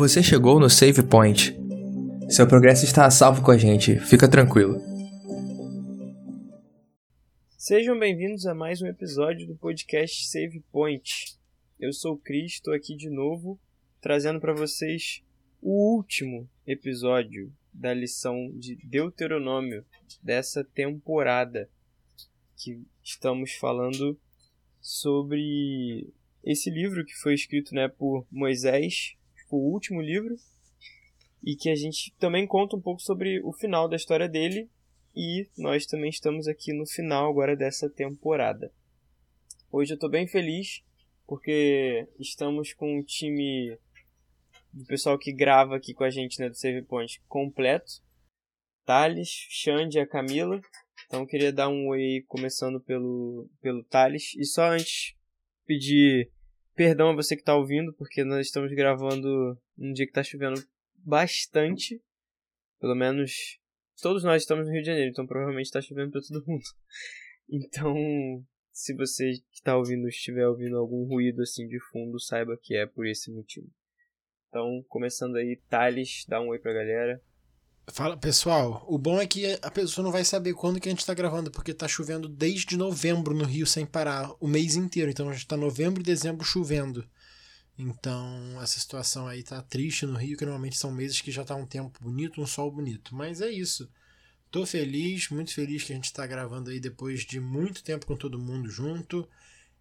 Você chegou no Save Point. Seu progresso está a salvo com a gente, fica tranquilo. Sejam bem-vindos a mais um episódio do podcast Save Point. Eu sou o Cris, estou aqui de novo, trazendo para vocês o último episódio da lição de Deuteronômio dessa temporada que estamos falando sobre esse livro que foi escrito né, por Moisés, o último livro, e que a gente também conta um pouco sobre o final da história dele. E nós também estamos aqui no final agora dessa temporada. Hoje eu estou bem feliz porque estamos com um time do pessoal que grava aqui com a gente né, do Save Point completo. Thales, Xande e a Camila. Então queria dar um oi começando pelo, pelo Thales. E só antes pedir perdão a você que está ouvindo, porque nós estamos gravando um dia que está chovendo bastante. Pelo menos todos nós estamos no Rio de Janeiro, então provavelmente está chovendo para todo mundo. Então, se você que está ouvindo estiver ouvindo algum ruído assim de fundo, saiba que é por esse motivo. Então, começando aí, Thales, dá um oi pra galera. Fala, pessoal. O bom é que a pessoa não vai saber quando que a gente tá gravando, porque tá chovendo desde novembro no Rio sem parar, o mês inteiro. Então já tá novembro e dezembro chovendo. Então essa situação aí tá triste no Rio, que normalmente são meses que já tá um tempo bonito, um sol bonito. Mas é isso. Tô feliz, muito feliz que a gente tá gravando aí depois de muito tempo com todo mundo junto.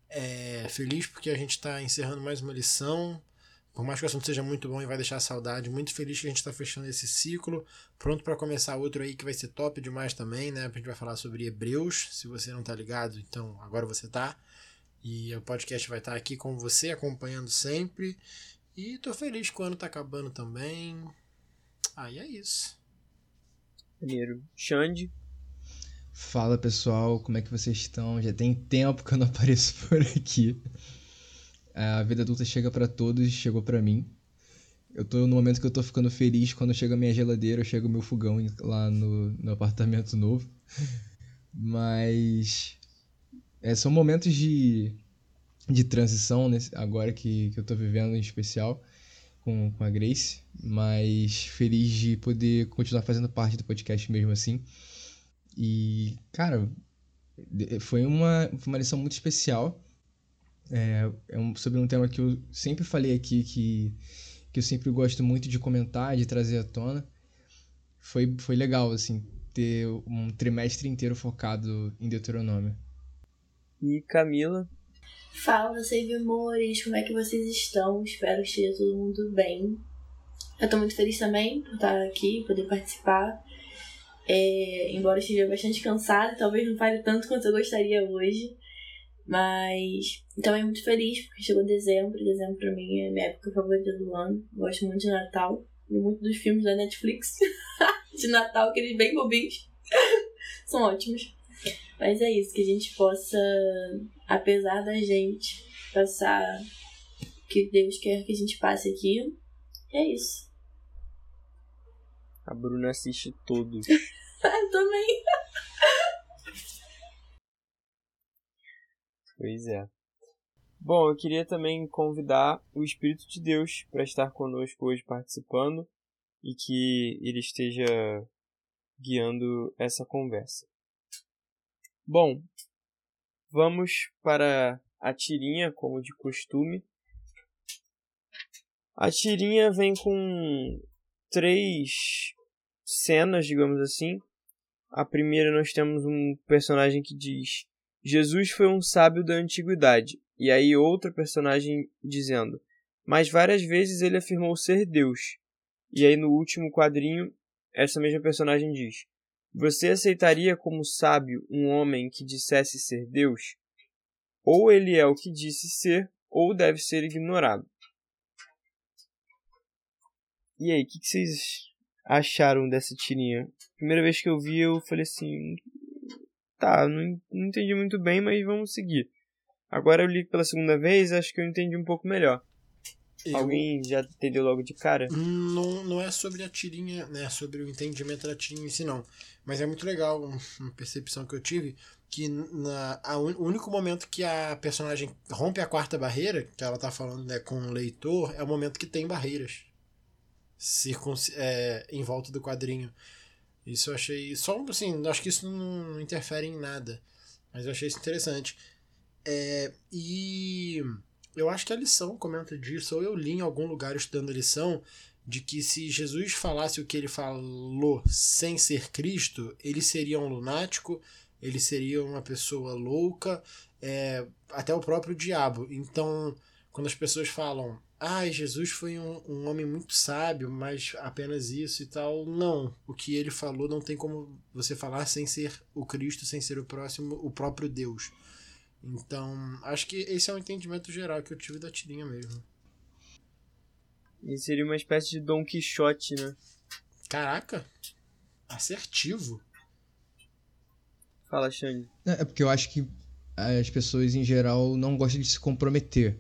É, feliz porque a gente tá encerrando mais uma lição. Por mais que o assunto seja muito bom e vai deixar saudade, muito feliz que a gente está fechando esse ciclo, pronto para começar outro aí que vai ser top demais também, né? A gente vai falar sobre Hebreus, se você não tá ligado, então agora você tá. E o podcast vai estar tá aqui com você, acompanhando sempre. E tô feliz que o ano tá acabando também. Aí ah, é isso. Primeiro, Xande. Fala pessoal, como é que vocês estão? Já tem tempo que eu não apareço por aqui. A vida adulta chega para todos chegou para mim. Eu tô no momento que eu tô ficando feliz quando chega a minha geladeira, chega o meu fogão lá no, no apartamento novo. Mas é, são momentos de, de transição nesse, agora que, que eu tô vivendo em especial com, com a Grace, mas feliz de poder continuar fazendo parte do podcast mesmo assim. E, cara, foi uma, foi uma lição muito especial é, é um, sobre um tema que eu sempre falei aqui, que, que eu sempre gosto muito de comentar, de trazer à tona. Foi, foi legal, assim, ter um trimestre inteiro focado em Deuteronômio. E Camila? Fala, Save Amores, como é que vocês estão? Espero que esteja todo mundo bem. Eu tô muito feliz também por estar aqui, poder participar. É, embora esteja bastante cansada, talvez não fale tanto quanto eu gostaria hoje. Mas também muito feliz porque chegou dezembro. Dezembro pra mim é minha época favorita do ano. Gosto muito de Natal e muito dos filmes da Netflix de Natal, aqueles bem bobinhos. São ótimos. Mas é isso, que a gente possa, apesar da gente passar o que Deus quer que a gente passe aqui. É isso. A Bruna assiste todos. Eu também. Pois é. Bom, eu queria também convidar o Espírito de Deus para estar conosco hoje participando e que ele esteja guiando essa conversa. Bom, vamos para a tirinha, como de costume. A tirinha vem com três cenas, digamos assim. A primeira nós temos um personagem que diz Jesus foi um sábio da antiguidade. E aí outro personagem dizendo: Mas várias vezes ele afirmou ser Deus. E aí no último quadrinho, essa mesma personagem diz: Você aceitaria como sábio um homem que dissesse ser Deus? Ou ele é o que disse ser, ou deve ser ignorado. E aí, o que, que vocês acharam dessa tirinha? Primeira vez que eu vi, eu falei assim: tá, não, não entendi muito bem, mas vamos seguir. Agora eu li pela segunda vez, acho que eu entendi um pouco melhor. Eu... Alguém já entendeu logo de cara? Não, não é sobre a tirinha, né? Sobre o entendimento da tirinha em si, não. Mas é muito legal uma percepção que eu tive que na, a, o único momento que a personagem rompe a quarta barreira, que ela tá falando né, com o leitor, é o momento que tem barreiras. É, em volta do quadrinho. Isso eu achei. Só assim, acho que isso não interfere em nada. Mas eu achei isso interessante. É, e eu acho que a lição comenta disso, ou eu li em algum lugar estudando a lição, de que se Jesus falasse o que ele falou sem ser Cristo, ele seria um lunático, ele seria uma pessoa louca, é, até o próprio diabo. Então, quando as pessoas falam, ah, Jesus foi um, um homem muito sábio, mas apenas isso e tal, não. O que ele falou não tem como você falar sem ser o Cristo, sem ser o próximo, o próprio Deus. Então, acho que esse é o entendimento geral que eu tive da tirinha mesmo. E seria uma espécie de Dom Quixote, né? Caraca! Assertivo. Fala, Xande. É, é porque eu acho que as pessoas em geral não gostam de se comprometer.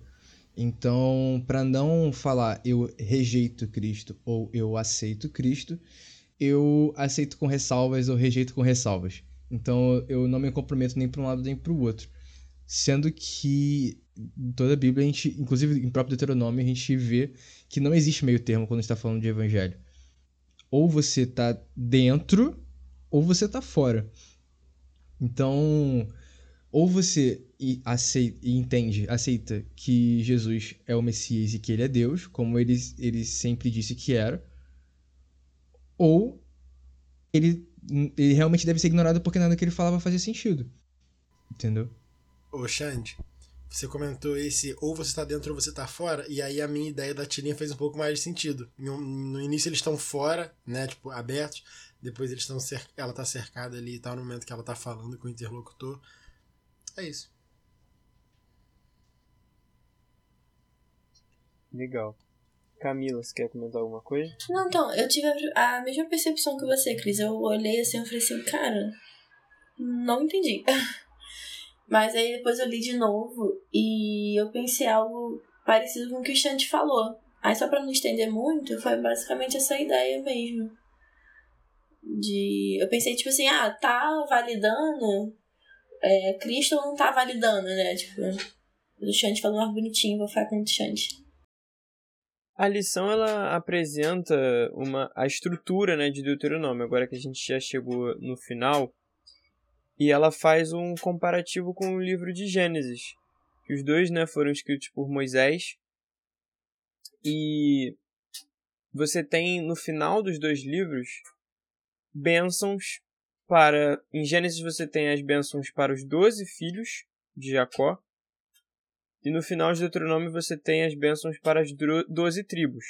Então, para não falar eu rejeito Cristo ou eu aceito Cristo, eu aceito com ressalvas ou rejeito com ressalvas. Então, eu não me comprometo nem para um lado nem para o outro. Sendo que toda a Bíblia, a gente, inclusive em próprio Deuteronômio, a gente vê que não existe meio termo quando está falando de evangelho. Ou você está dentro, ou você está fora. Então, ou você aceita, entende, aceita que Jesus é o Messias e que ele é Deus, como ele, ele sempre disse que era, ou ele, ele realmente deve ser ignorado porque nada que ele falava fazia sentido. Entendeu? Ô, Xande, você comentou esse ou você tá dentro ou você tá fora, e aí a minha ideia da tirinha fez um pouco mais de sentido. No, início eles estão fora, né, tipo, abertos, depois eles estão ela tá cercada ali e tal, no momento que ela tá falando com o interlocutor. É isso. Legal. Camila, você quer comentar alguma coisa? Não, então, eu tive a, a mesma percepção que você, Cris. Eu olhei assim e falei assim, cara, não entendi. Mas aí depois eu li de novo e eu pensei algo parecido com o que o Chante falou. Aí só pra não estender muito, foi basicamente essa ideia mesmo. De. Eu pensei, tipo assim, ah, tá validando. É, Cristo não tá validando, né? Tipo, o Chante falou mais bonitinho, vou ficar com o Chante. A lição ela apresenta uma a estrutura, né, de Deuteronômio. Agora que a gente já chegou no final, e ela faz um comparativo com o livro de Gênesis. Os dois né, foram escritos por Moisés. E você tem no final dos dois livros bênçãos para. Em Gênesis você tem as bênçãos para os doze filhos de Jacó. E no final de Deuteronômio você tem as bênçãos para as doze tribos.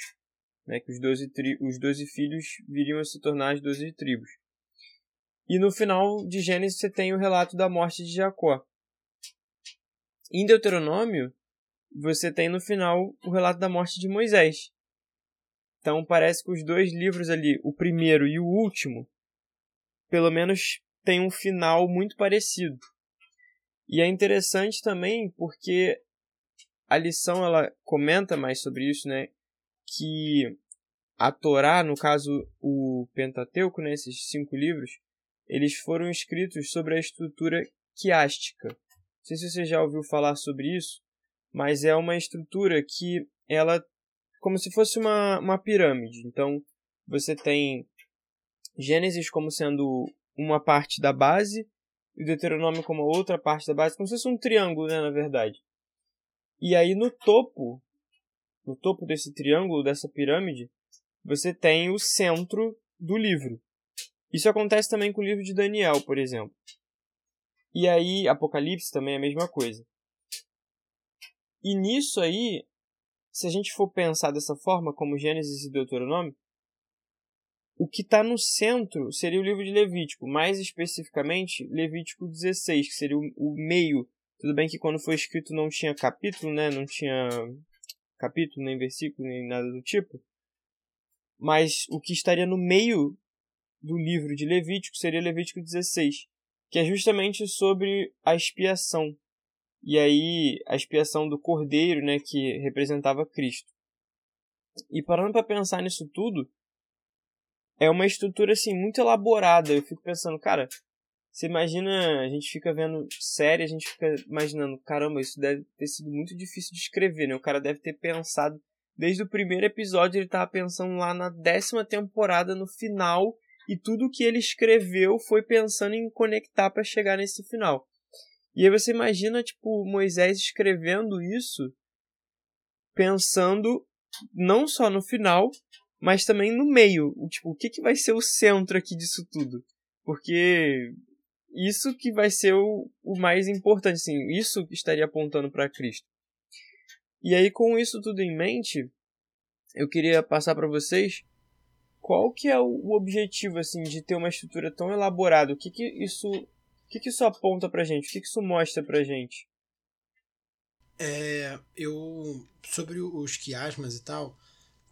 Né, que os doze, tri... os doze filhos viriam a se tornar as doze tribos. E no final de Gênesis você tem o relato da morte de Jacó. Em Deuteronômio, você tem no final o relato da morte de Moisés. Então parece que os dois livros ali, o primeiro e o último, pelo menos tem um final muito parecido. E é interessante também porque a lição ela comenta mais sobre isso, né? Que a Torá, no caso o Pentateuco, né, esses cinco livros, eles foram escritos sobre a estrutura quiástica. Não sei se você já ouviu falar sobre isso, mas é uma estrutura que ela como se fosse uma, uma pirâmide. Então, você tem Gênesis como sendo uma parte da base e Deuteronômio como outra parte da base, como se fosse um triângulo, né, na verdade. E aí no topo, no topo desse triângulo, dessa pirâmide, você tem o centro do livro. Isso acontece também com o livro de Daniel, por exemplo. E aí, Apocalipse também é a mesma coisa. E nisso aí, se a gente for pensar dessa forma, como Gênesis e Deuteronômio, o que está no centro seria o livro de Levítico, mais especificamente Levítico 16, que seria o, meio. Tudo bem que quando foi escrito não tinha capítulo, né? Não tinha capítulo, nem versículo, nem nada do tipo. Mas o que estaria no meio do livro de Levítico seria Levítico 16, que é justamente sobre a expiação. E aí a expiação do cordeiro, né, que representava Cristo. E parando para pensar nisso tudo, é uma estrutura assim muito elaborada. Eu fico pensando, cara, você imagina, a gente fica vendo série, a gente fica imaginando, caramba, isso deve ter sido muito difícil de escrever, né? O cara deve ter pensado desde o primeiro episódio ele estava pensando lá na décima temporada, no final, e tudo que ele escreveu foi pensando em conectar para chegar nesse final. E aí você imagina, tipo, Moisés escrevendo isso, pensando não só no final, mas também no meio. Tipo, o que, que vai ser o centro aqui disso tudo? Porque isso que vai ser o, o mais importante, assim, isso estaria apontando para Cristo. E aí, com isso tudo em mente, eu queria passar para vocês qual que é o objetivo, assim, de ter uma estrutura tão elaborada. O que que isso, o que que isso aponta pra gente? O que que isso mostra pra gente? É, eu sobre os quiasmas e tal,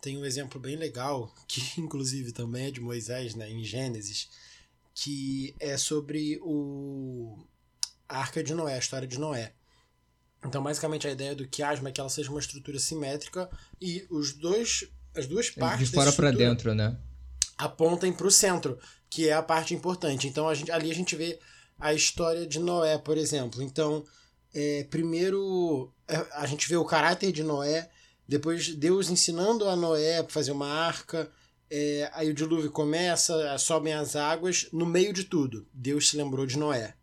tem um exemplo bem legal que inclusive também é de Moisés, né, em Gênesis, que é sobre o a Arca de Noé, a história de Noé. Então, basicamente, a ideia do quiasma é que ela seja uma estrutura simétrica e os dois, as duas É partes de fora para dentro, né? apontem para o centro, que é a parte importante. Então, a gente, ali a gente vê a história de Noé, por exemplo. Então, é, primeiro é, a gente vê o caráter de Noé, depois Deus ensinando a Noé a fazer uma arca, é, aí o dilúvio começa, sobem as águas, no meio de tudo, Deus se lembrou de Noé.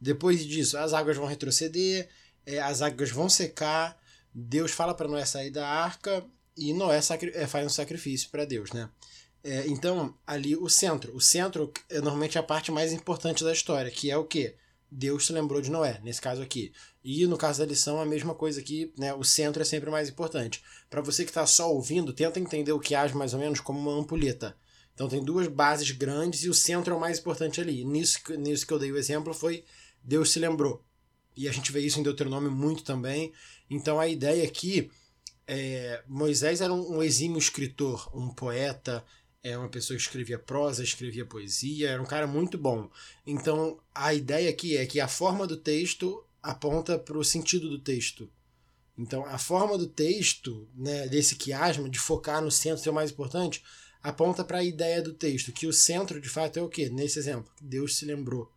Depois disso, as águas vão retroceder, é, as águas vão secar, Deus fala para Noé sair da arca e Noé é, faz um sacrifício para Deus, né? É, então, ali o centro. O centro é normalmente a parte mais importante da história, que é o quê? Deus se lembrou de Noé, nesse caso aqui. E no caso da lição, a mesma coisa aqui, né? O centro é sempre mais importante. Para você que está só ouvindo, tenta entender o que age mais ou menos como uma ampulheta. Então tem duas bases grandes e o centro é o mais importante ali. Nisso, nisso que eu dei o exemplo foi Deus se lembrou. E a gente vê isso em Deuteronômio muito também. Então a ideia aqui é, Moisés era um, um exímio escritor, um poeta, é uma pessoa que escrevia prosa, escrevia poesia, era um cara muito bom. Então a ideia aqui é que a forma do texto aponta para o sentido do texto. Então a forma do texto, né, desse quiasma, de focar no centro ser o mais importante, aponta para a ideia do texto, que o centro de fato é o quê? Nesse exemplo, Deus se lembrou.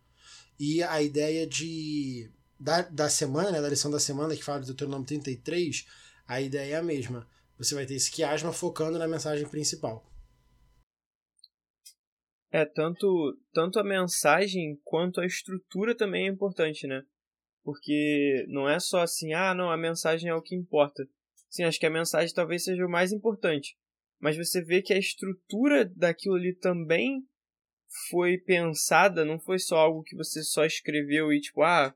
E a ideia de da, da semana, né, da lição da semana que fala do Deuteronômio 33, a ideia é a mesma. Você vai ter esse quiasma focando na mensagem principal. É, tanto, tanto a mensagem quanto a estrutura também é importante, né? Porque não é só assim, ah, não, a mensagem é o que importa. Sim, acho que a mensagem talvez seja o mais importante. Mas você vê que a estrutura daquilo ali também foi pensada, não foi só algo que você só escreveu e tipo, ah,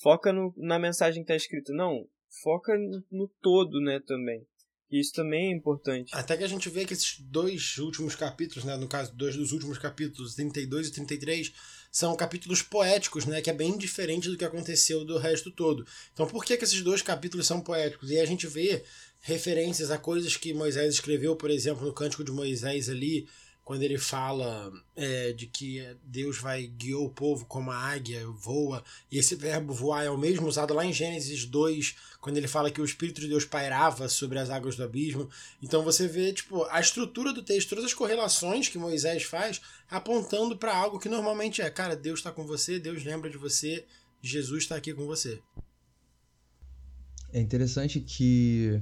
foca no, na mensagem que tá escrita. Não, foca no todo, né, também. Isso também é importante. Até que a gente vê que esses dois últimos capítulos, né, no caso, dois dos últimos capítulos, 32 e 33, são capítulos poéticos, né, que é bem diferente do que aconteceu do resto todo. Então, por que, que esses dois capítulos são poéticos? E a gente vê referências a coisas que Moisés escreveu, por exemplo, no Cântico de Moisés ali, quando ele fala é, de que Deus vai guiar o povo como a águia voa, e esse verbo voar é o mesmo usado lá em Gênesis 2, quando ele fala que o Espírito de Deus pairava sobre as águas do abismo. Então você vê tipo a estrutura do texto, todas as correlações que Moisés faz, apontando para algo que normalmente é, cara, Deus está com você, Deus lembra de você, Jesus está aqui com você. É interessante que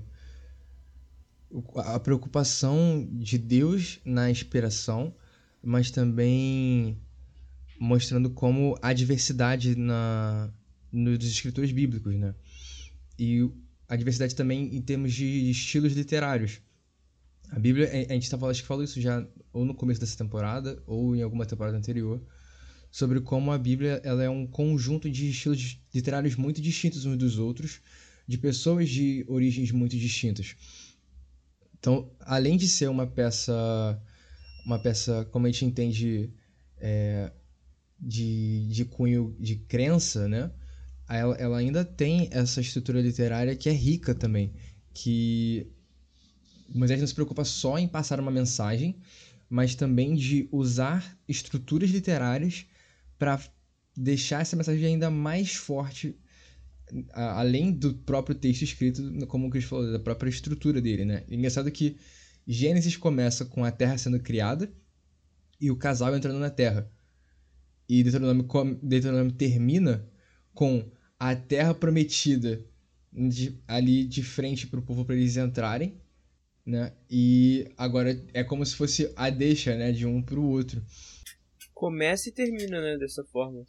a preocupação de Deus na inspiração, mas também mostrando como há diversidade na nos escritores bíblicos, né? E a diversidade também em termos de estilos literários. A Bíblia, a a gente tá falando, acho que falou isso já ou no começo dessa temporada ou em alguma temporada anterior, sobre como a Bíblia ela é um conjunto de estilos literários muito distintos uns dos outros, de pessoas de origens muito distintas. Então, além de ser uma peça, uma peça como a gente entende é, de, de cunho de crença, né? Ela, ela ainda tem essa estrutura literária que é rica também, que Moisés não se preocupa só em passar uma mensagem, mas também de usar estruturas literárias para deixar essa mensagem ainda mais forte, a- além do próprio texto escrito, como o Chris falou, da própria estrutura dele, né? Engraçado que Gênesis começa com a Terra sendo criada e o casal entrando na Terra. E Deuteronômio, Deuteronômio termina com a Terra prometida de- ali de frente para o povo para eles entrarem né? E agora é como se fosse a deixa, né, de um pro outro. Começa e termina, né, dessa forma.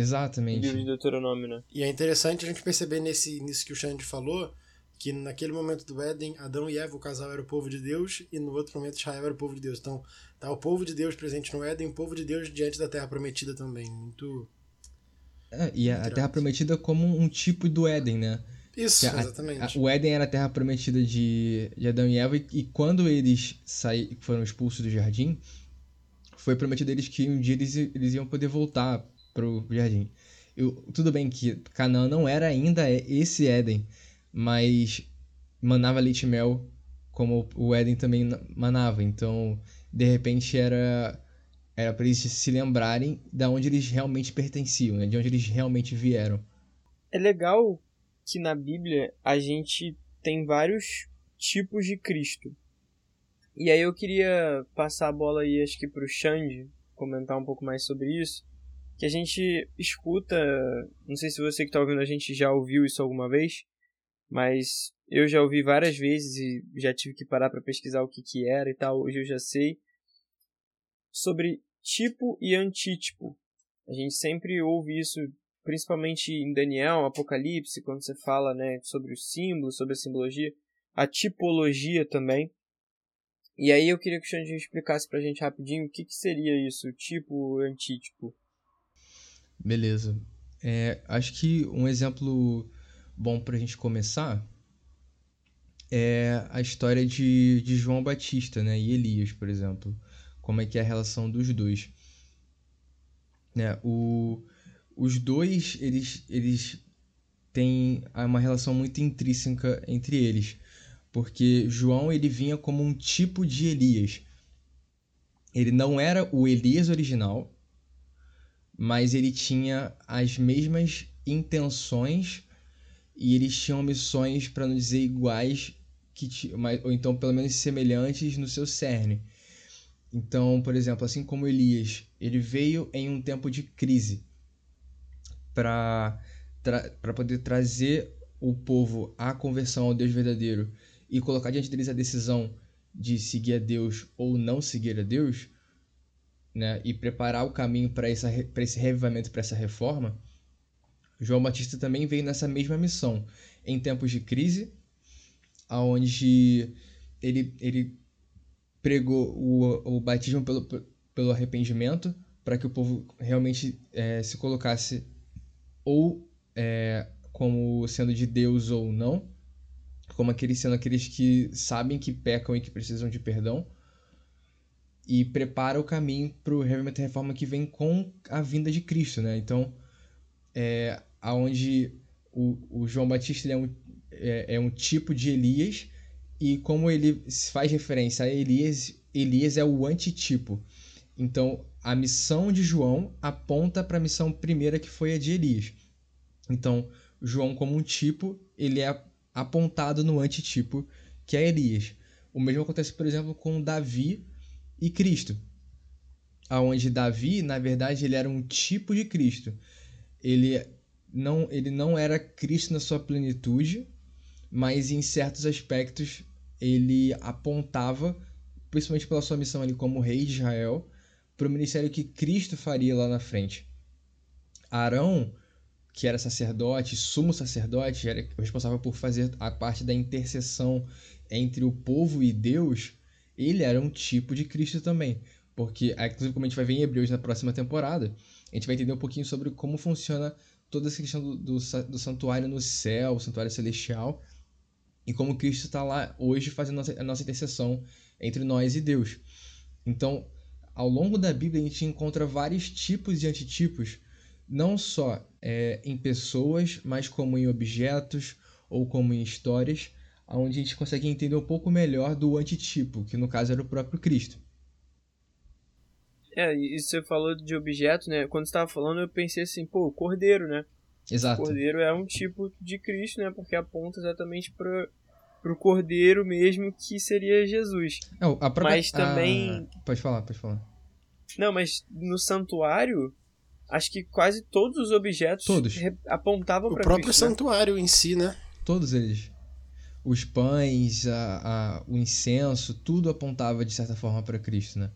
Exatamente. livro de Deuteronômio, né? E é interessante a gente perceber nesse, nisso que o Xande falou, que naquele momento do Éden, Adão e Eva, o casal, era o povo de Deus, e no outro momento Israel era o povo de Deus. Então, tá o povo de Deus presente no Éden, o povo de Deus diante da Terra Prometida também. Muito. É, e a, a Terra Prometida como um tipo do Éden, né? Isso, a- exatamente. a- o Éden era a Terra Prometida de, de Adão e Eva, e, e quando eles saí, foram expulsos do jardim, foi prometido a eles que um dia eles, eles iam poder voltar pro jardim. Eu, tudo bem que Canaã não era ainda esse Éden, mas manava leite e mel como o Éden também na- manava. Então, de repente, era era para eles se lembrarem da onde eles realmente pertenciam, né? de onde eles realmente vieram. É legal que na Bíblia a gente tem vários tipos de Cristo. E aí eu queria passar a bola aí, acho que pro Xande, comentar um pouco mais sobre isso. Que a gente escuta, não sei se você que tá ouvindo a gente já ouviu isso alguma vez, mas eu já ouvi várias vezes e já tive que parar para pesquisar o que que era e tal, hoje eu já sei. Sobre tipo e antítipo. A gente sempre ouve isso principalmente em Daniel, Apocalipse, quando você fala né, sobre os símbolos, sobre a simbologia, a tipologia também. E aí eu queria que o Xande explicasse pra gente rapidinho o que, que seria isso, tipo antítipo. Beleza. É, acho que um exemplo bom pra gente começar é a história de, de João Batista, né? E Elias, por exemplo. Como é que é a relação dos dois. Né? O, os dois, eles, eles têm uma relação muito intrínseca entre eles. Porque João, ele vinha como um tipo de Elias. Ele não era o Elias original, mas ele tinha as mesmas intenções e eles tinham missões, para não dizer iguais, que ou então pelo menos semelhantes no seu cerne. Então, por exemplo, assim como Elias, ele veio em um tempo de crise para para poder trazer o povo à conversão ao Deus verdadeiro e colocar diante deles a decisão de seguir a Deus ou não seguir a Deus, né, e preparar o caminho para esse revivamento, para essa reforma, João Batista também veio nessa mesma missão, em tempos de crise, onde ele, ele pregou o, o batismo pelo, pelo arrependimento, para que o povo realmente é, se colocasse ou é, como sendo de Deus ou não, como aqueles sendo aqueles que sabem que pecam e que precisam de perdão, e prepara o caminho para o revivamento e reforma que vem com a vinda de Cristo, né? Então, é, aonde o, o João Batista é, um, é, é um tipo de Elias e como ele faz referência a Elias, Elias é o antitipo. Então, a missão de João aponta para a missão primeira que foi a de Elias. Então, João como um tipo, ele é apontado no antitipo, que é Elias. O mesmo acontece, por exemplo, com Davi e Cristo. Aonde Davi, na verdade, ele era um tipo de Cristo. Ele não, ele não era Cristo na sua plenitude, mas em certos aspectos ele apontava, principalmente pela sua missão ali como rei de Israel, para o ministério que Cristo faria lá na frente. Arão, que era sacerdote, sumo sacerdote, era responsável por fazer a parte da intercessão entre o povo e Deus, ele era um tipo de Cristo também. Porque, inclusive, como a gente vai ver em Hebreus na próxima temporada, a gente vai entender um pouquinho sobre como funciona toda essa questão do, do, do santuário no céu, o santuário celestial, e como Cristo está lá hoje fazendo a nossa, intercessão entre nós e Deus. Então, ao longo da Bíblia, a gente encontra vários tipos de antitipos, não só é, em pessoas, mas como em objetos ou como em histórias, onde a gente consegue entender um pouco melhor do antitipo, que no caso era o próprio Cristo. É, e você falou de objeto, né? Quando você estava falando, eu pensei assim, pô, o cordeiro, né? Exato. O cordeiro é um tipo de Cristo, né? Porque aponta exatamente para o cordeiro mesmo, que seria Jesus. Não, a própria, Mas também- a- Pode falar, pode falar. Não, mas no santuário, acho que quase todos os objetos Todos. apontavam O para próprio Cristo. né? santuário em si, né? Todos eles. Os pães, a, a, o incenso, tudo apontava de certa forma para Cristo, né?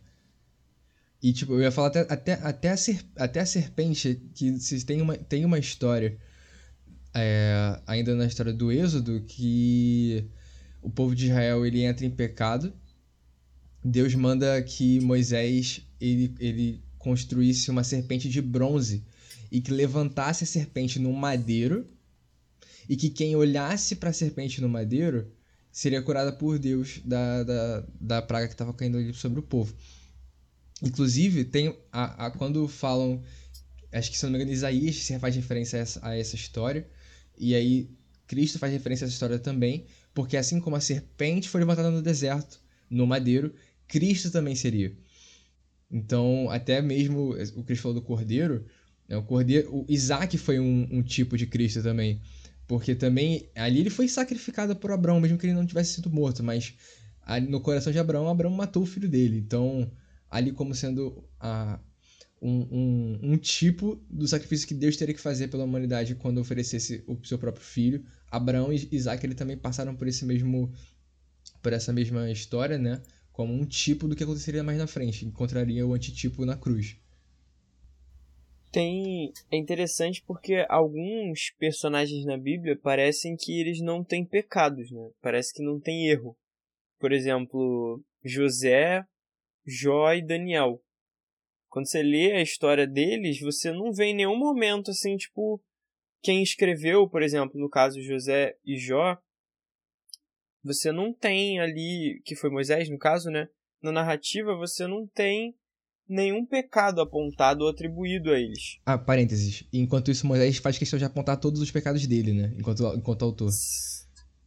E, tipo, eu ia falar até, até, até, a, até a serpente, que se tem uma, tem uma história, é, ainda na história do Êxodo, que o povo de Israel ele entra em pecado. Deus manda que Moisés ele, ele construísse uma serpente de bronze e que levantasse a serpente num madeiro e que quem olhasse para a serpente no madeiro seria curada por Deus da, da, da praga que estava caindo ali sobre o povo. Inclusive, tem a, a, quando falam, acho que se não me engano, Isaías faz referência a essa, a essa história, e aí Cristo faz referência a essa história também, porque assim como a serpente foi levantada no deserto, no madeiro, Cristo também seria. Então, até mesmo o Cristo falou do cordeiro, né, o cordeiro, o Isaac foi um, um tipo de Cristo também, porque também ali ele foi sacrificado por Abraão, mesmo que ele não tivesse sido morto, mas ali, no coração de Abraão, Abraão matou o filho dele. Então, ali como sendo a, um, um, um, tipo do sacrifício que Deus teria que fazer pela humanidade quando oferecesse o seu próprio filho. Abraão e Isaac ele também passaram por esse mesmo por essa mesma história, né? Como um tipo do que aconteceria mais na frente, encontraria o antitipo na cruz. Tem é interessante porque alguns personagens na Bíblia parecem que eles não têm pecados, né? Parece que não tem erro. Por exemplo, José Jó e Daniel. Quando você lê a história deles, você não vê em nenhum momento assim, tipo, quem escreveu, por exemplo, no caso José e Jó, você não tem ali, que foi Moisés no caso, né? Na narrativa você não tem nenhum pecado apontado ou atribuído a eles. Ah, parênteses. Enquanto isso, Moisés faz questão de apontar todos os pecados dele, né? Enquanto, enquanto autor.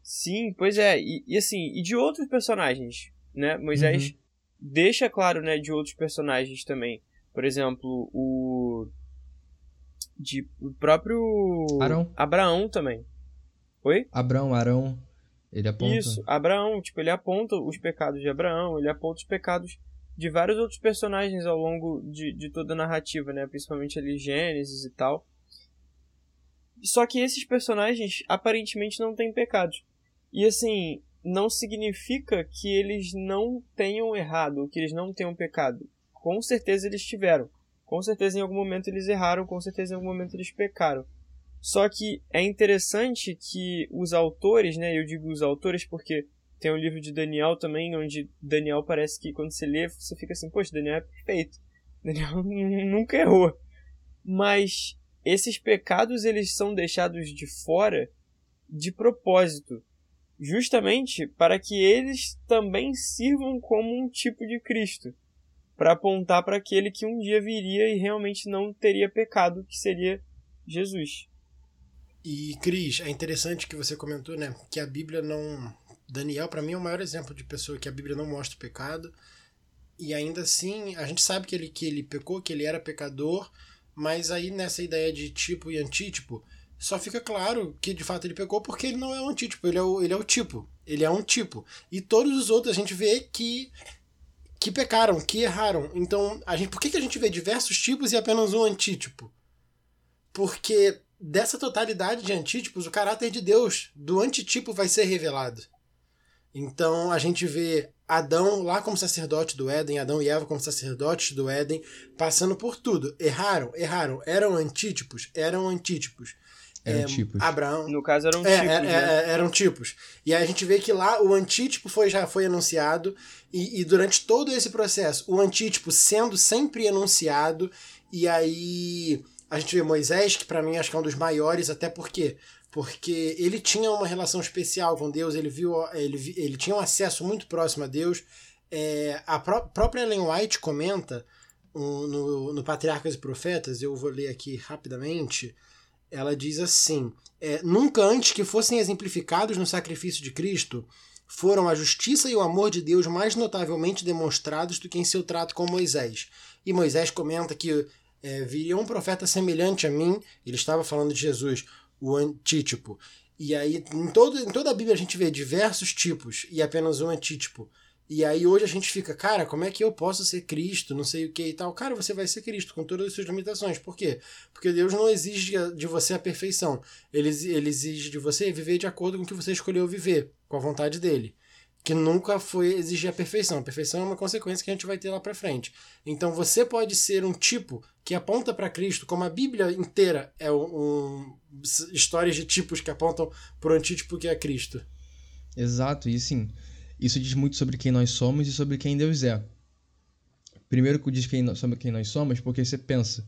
Sim, pois é. E, e assim, e de outros personagens, né? Moisés uhum deixa claro, né, de outros personagens também. Por exemplo, o de o próprio Arão. Abraão também. Oi? Abraão, Arão, ele aponta. Isso, Abraão, tipo, ele aponta os pecados de Abraão, ele aponta os pecados de vários outros personagens ao longo de, de toda a narrativa, né, principalmente ali Gênesis e tal. Só que esses personagens aparentemente não têm pecados. E assim, não significa que eles não tenham errado, ou que eles não tenham pecado. Com certeza eles tiveram. Com certeza em algum momento eles erraram, com certeza em algum momento eles pecaram. Só que é interessante que os autores, né, eu digo os autores porque tem um livro de Daniel também, onde Daniel parece que quando você lê, você fica assim, poxa, Daniel é perfeito. Daniel nunca errou. Mas esses pecados eles são deixados de fora de propósito justamente para que eles também sirvam como um tipo de Cristo, para apontar para aquele que um dia viria e realmente não teria pecado, que seria Jesus. E Cris, é interessante que você comentou, né, que a Bíblia não Daniel para mim é o maior exemplo de pessoa que a Bíblia não mostra o pecado. E ainda assim, a gente sabe que ele que ele pecou, que ele era pecador, mas aí nessa ideia de tipo e antítipo, só fica claro que de fato ele pecou porque ele não é um antítipo, ele é o, ele é o tipo. Ele é um tipo. E todos os outros a gente vê que que pecaram, que erraram. Então, a gente, por que, que a gente vê diversos tipos e apenas um antítipo? Porque dessa totalidade de antítipos, o caráter de Deus do antitipo vai ser revelado. Então, a gente vê Adão lá como sacerdote do Éden, Adão e Eva como sacerdotes do Éden, passando por tudo. Erraram, erraram, eram antítipos, eram antítipos. Eram é, tipos. Abraão. No caso eram é, tipos. É, né? É, eram tipos. E aí a gente vê que lá o antítipo foi, já foi anunciado, e, e durante todo esse processo, o antítipo sendo sempre anunciado, e aí a gente vê Moisés, que para mim acho que é um dos maiores, até porque porque ele tinha uma relação especial com Deus, ele viu, ele, ele tinha um acesso muito próximo a Deus. É, a pró própria Ellen White comenta um, no, no Patriarcas e Profetas, eu vou ler aqui rapidamente ela diz assim: é, nunca antes que fossem exemplificados no sacrifício de Cristo, foram a justiça e o amor de Deus mais notavelmente demonstrados do que em seu trato com Moisés. E Moisés comenta que é, viria um profeta semelhante a mim, ele estava falando de Jesus, o antítipo. E aí, em, todo, em toda a Bíblia, a gente vê diversos tipos e apenas um antítipo. E aí hoje a gente fica, cara, como é que eu posso ser Cristo, não sei o que e tal. Cara, você vai ser Cristo com todas as suas limitações. Por quê? Porque Deus não exige de você a perfeição. Ele, ele exige de você viver de acordo com o que você escolheu viver, com a vontade dele. Que nunca foi exigir a perfeição. A perfeição é uma consequência que a gente vai ter lá pra frente. Então você pode ser um tipo que aponta para Cristo, como a Bíblia inteira é um, histórias de tipos que apontam pro antítipo que é Cristo. Exato, e sim. Isso diz muito sobre quem nós somos e sobre quem Deus é. Primeiro que diz quem, sobre quem nós somos, porque você pensa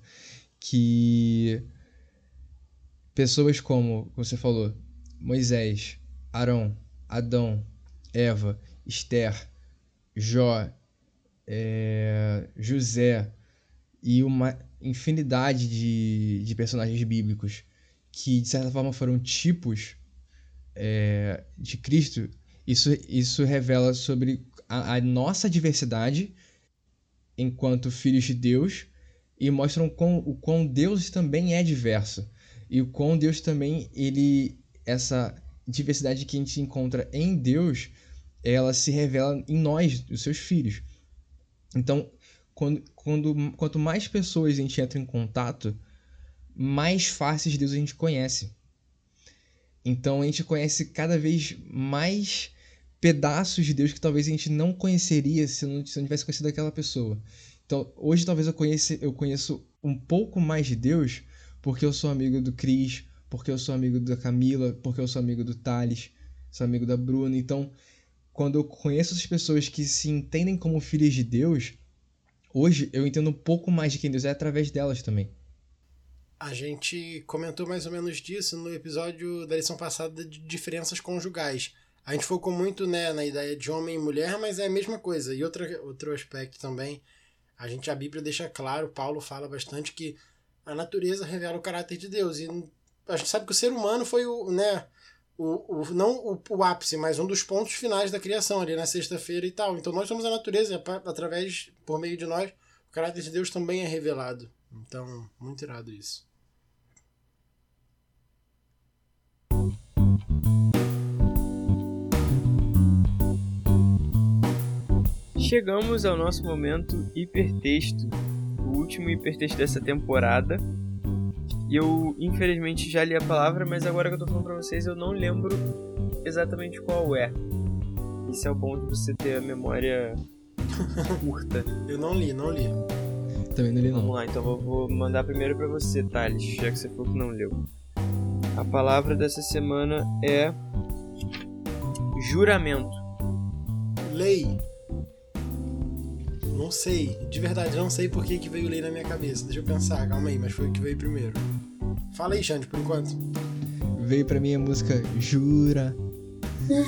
que pessoas como você falou, Moisés, Arão, Adão, Eva, Esther, Jó, é, José e uma infinidade de, de personagens bíblicos que de certa forma foram tipos é, de Cristo. Isso, isso revela sobre a, a nossa diversidade enquanto filhos de Deus e mostra o quão, o quão Deus também é diverso e o quão Deus também ele essa diversidade que a gente encontra em Deus ela se revela em nós os seus filhos então quando, quando quanto mais pessoas a gente entra em contato mais faces de Deus a gente conhece então a gente conhece cada vez mais pedaços de Deus que talvez a gente não conheceria se não, se não tivesse conhecido aquela pessoa. Então, hoje talvez eu, conhece, eu conheço um pouco mais de Deus porque eu sou amigo do Cris, porque eu sou amigo da Camila, porque eu sou amigo do Thales, sou amigo da Bruna. Então, quando eu conheço as pessoas que se entendem como filhas de Deus, hoje eu entendo um pouco mais de quem Deus é através delas também. A gente comentou mais ou menos disso no episódio da lição passada de diferenças conjugais. A gente focou muito né, na ideia de homem e mulher, mas é a mesma coisa. E outra, outro aspecto também, a gente a Bíblia deixa claro, Paulo fala bastante que a natureza revela o caráter de Deus. E a gente sabe que o ser humano foi o, né, o, o, não o, o ápice, mas um dos pontos finais da criação ali na sexta-feira e tal. Então nós somos a natureza, através, por meio de nós, o caráter de Deus também é revelado. Então, muito irado isso. Chegamos ao nosso momento hipertexto, o último hipertexto dessa temporada. E eu, infelizmente, já li a palavra, mas agora que eu tô falando pra vocês, eu não lembro exatamente qual é. Isso é o bom de você ter a memória curta. eu não li, não li. Também não li, não. Vamos lá, então eu vou mandar primeiro para você, Thales, já que você falou que não leu. A palavra dessa semana é juramento. Lei. Não sei, de verdade, não sei por que, que veio lei na minha cabeça. Deixa eu pensar, calma aí, mas foi o que veio primeiro. Fala aí, Xande, por enquanto. Veio pra mim a música Jura.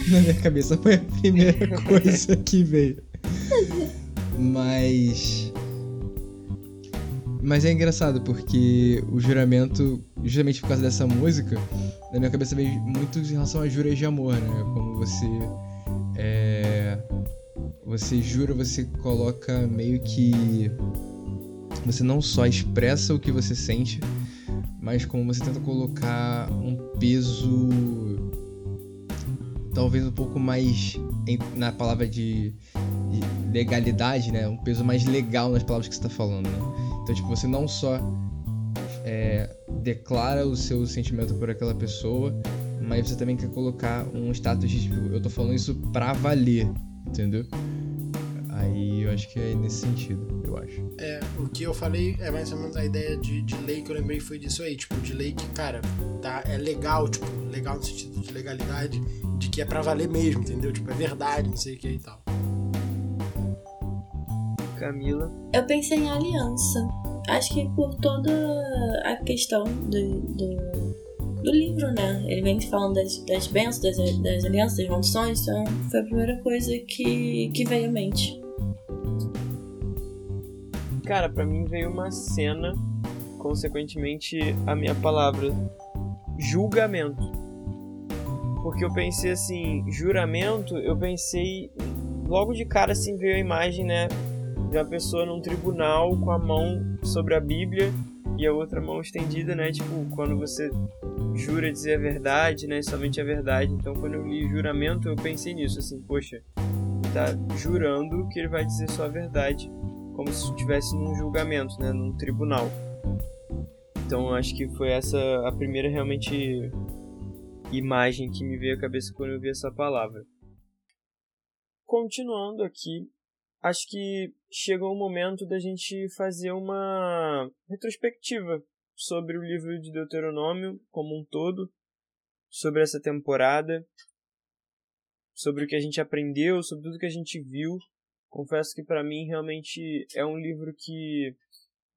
na minha cabeça foi a primeira coisa que veio. Mas. Mas é engraçado porque o juramento, justamente por causa dessa música, na minha cabeça veio muito em relação a juras de amor, né? Como você. É você jura, você coloca meio que. Você não só expressa o que você sente, mas como você tenta colocar um peso. Talvez um pouco mais. na palavra de, de legalidade, né? Um peso mais legal nas palavras que você está falando, né? Então, tipo, você não só é, declara o seu sentimento por aquela pessoa, mas você também quer colocar um status de tipo, eu tô falando isso pra valer, entendeu? Aí eu acho que é nesse sentido, eu acho. É, o que eu falei é mais ou menos a ideia de, de lei que eu lembrei foi disso aí, tipo, de lei que, cara, tá, é legal, tipo, legal no sentido de legalidade, de que é pra valer mesmo, entendeu? Tipo, é verdade, não sei o que e tal. Camila. Eu pensei em aliança. Acho que por toda a questão do, do do livro, né? Ele vem falando das, das bênçãos, das, das alianças, das maldições, então foi a primeira coisa que, que veio à mente. Cara, para mim veio uma cena, consequentemente a minha palavra, julgamento. Porque eu pensei assim, juramento, eu pensei logo de cara assim veio a imagem, né, de uma pessoa num tribunal com a mão sobre a Bíblia e a outra mão estendida, né? Tipo, quando você jura dizer a verdade, né? Somente a verdade. Então, quando eu li juramento, eu pensei nisso, assim, poxa, está jurando que ele vai dizer só a verdade, como se estivesse num julgamento, né, num tribunal. Então acho que foi essa a primeira realmente imagem que me veio à cabeça quando eu vi essa palavra. Continuando aqui, acho que chegou o momento da gente fazer uma retrospectiva sobre o livro de Deuteronômio como um todo, sobre essa temporada, sobre o que a gente aprendeu, sobre tudo que a gente viu. Confesso que para mim realmente é um livro que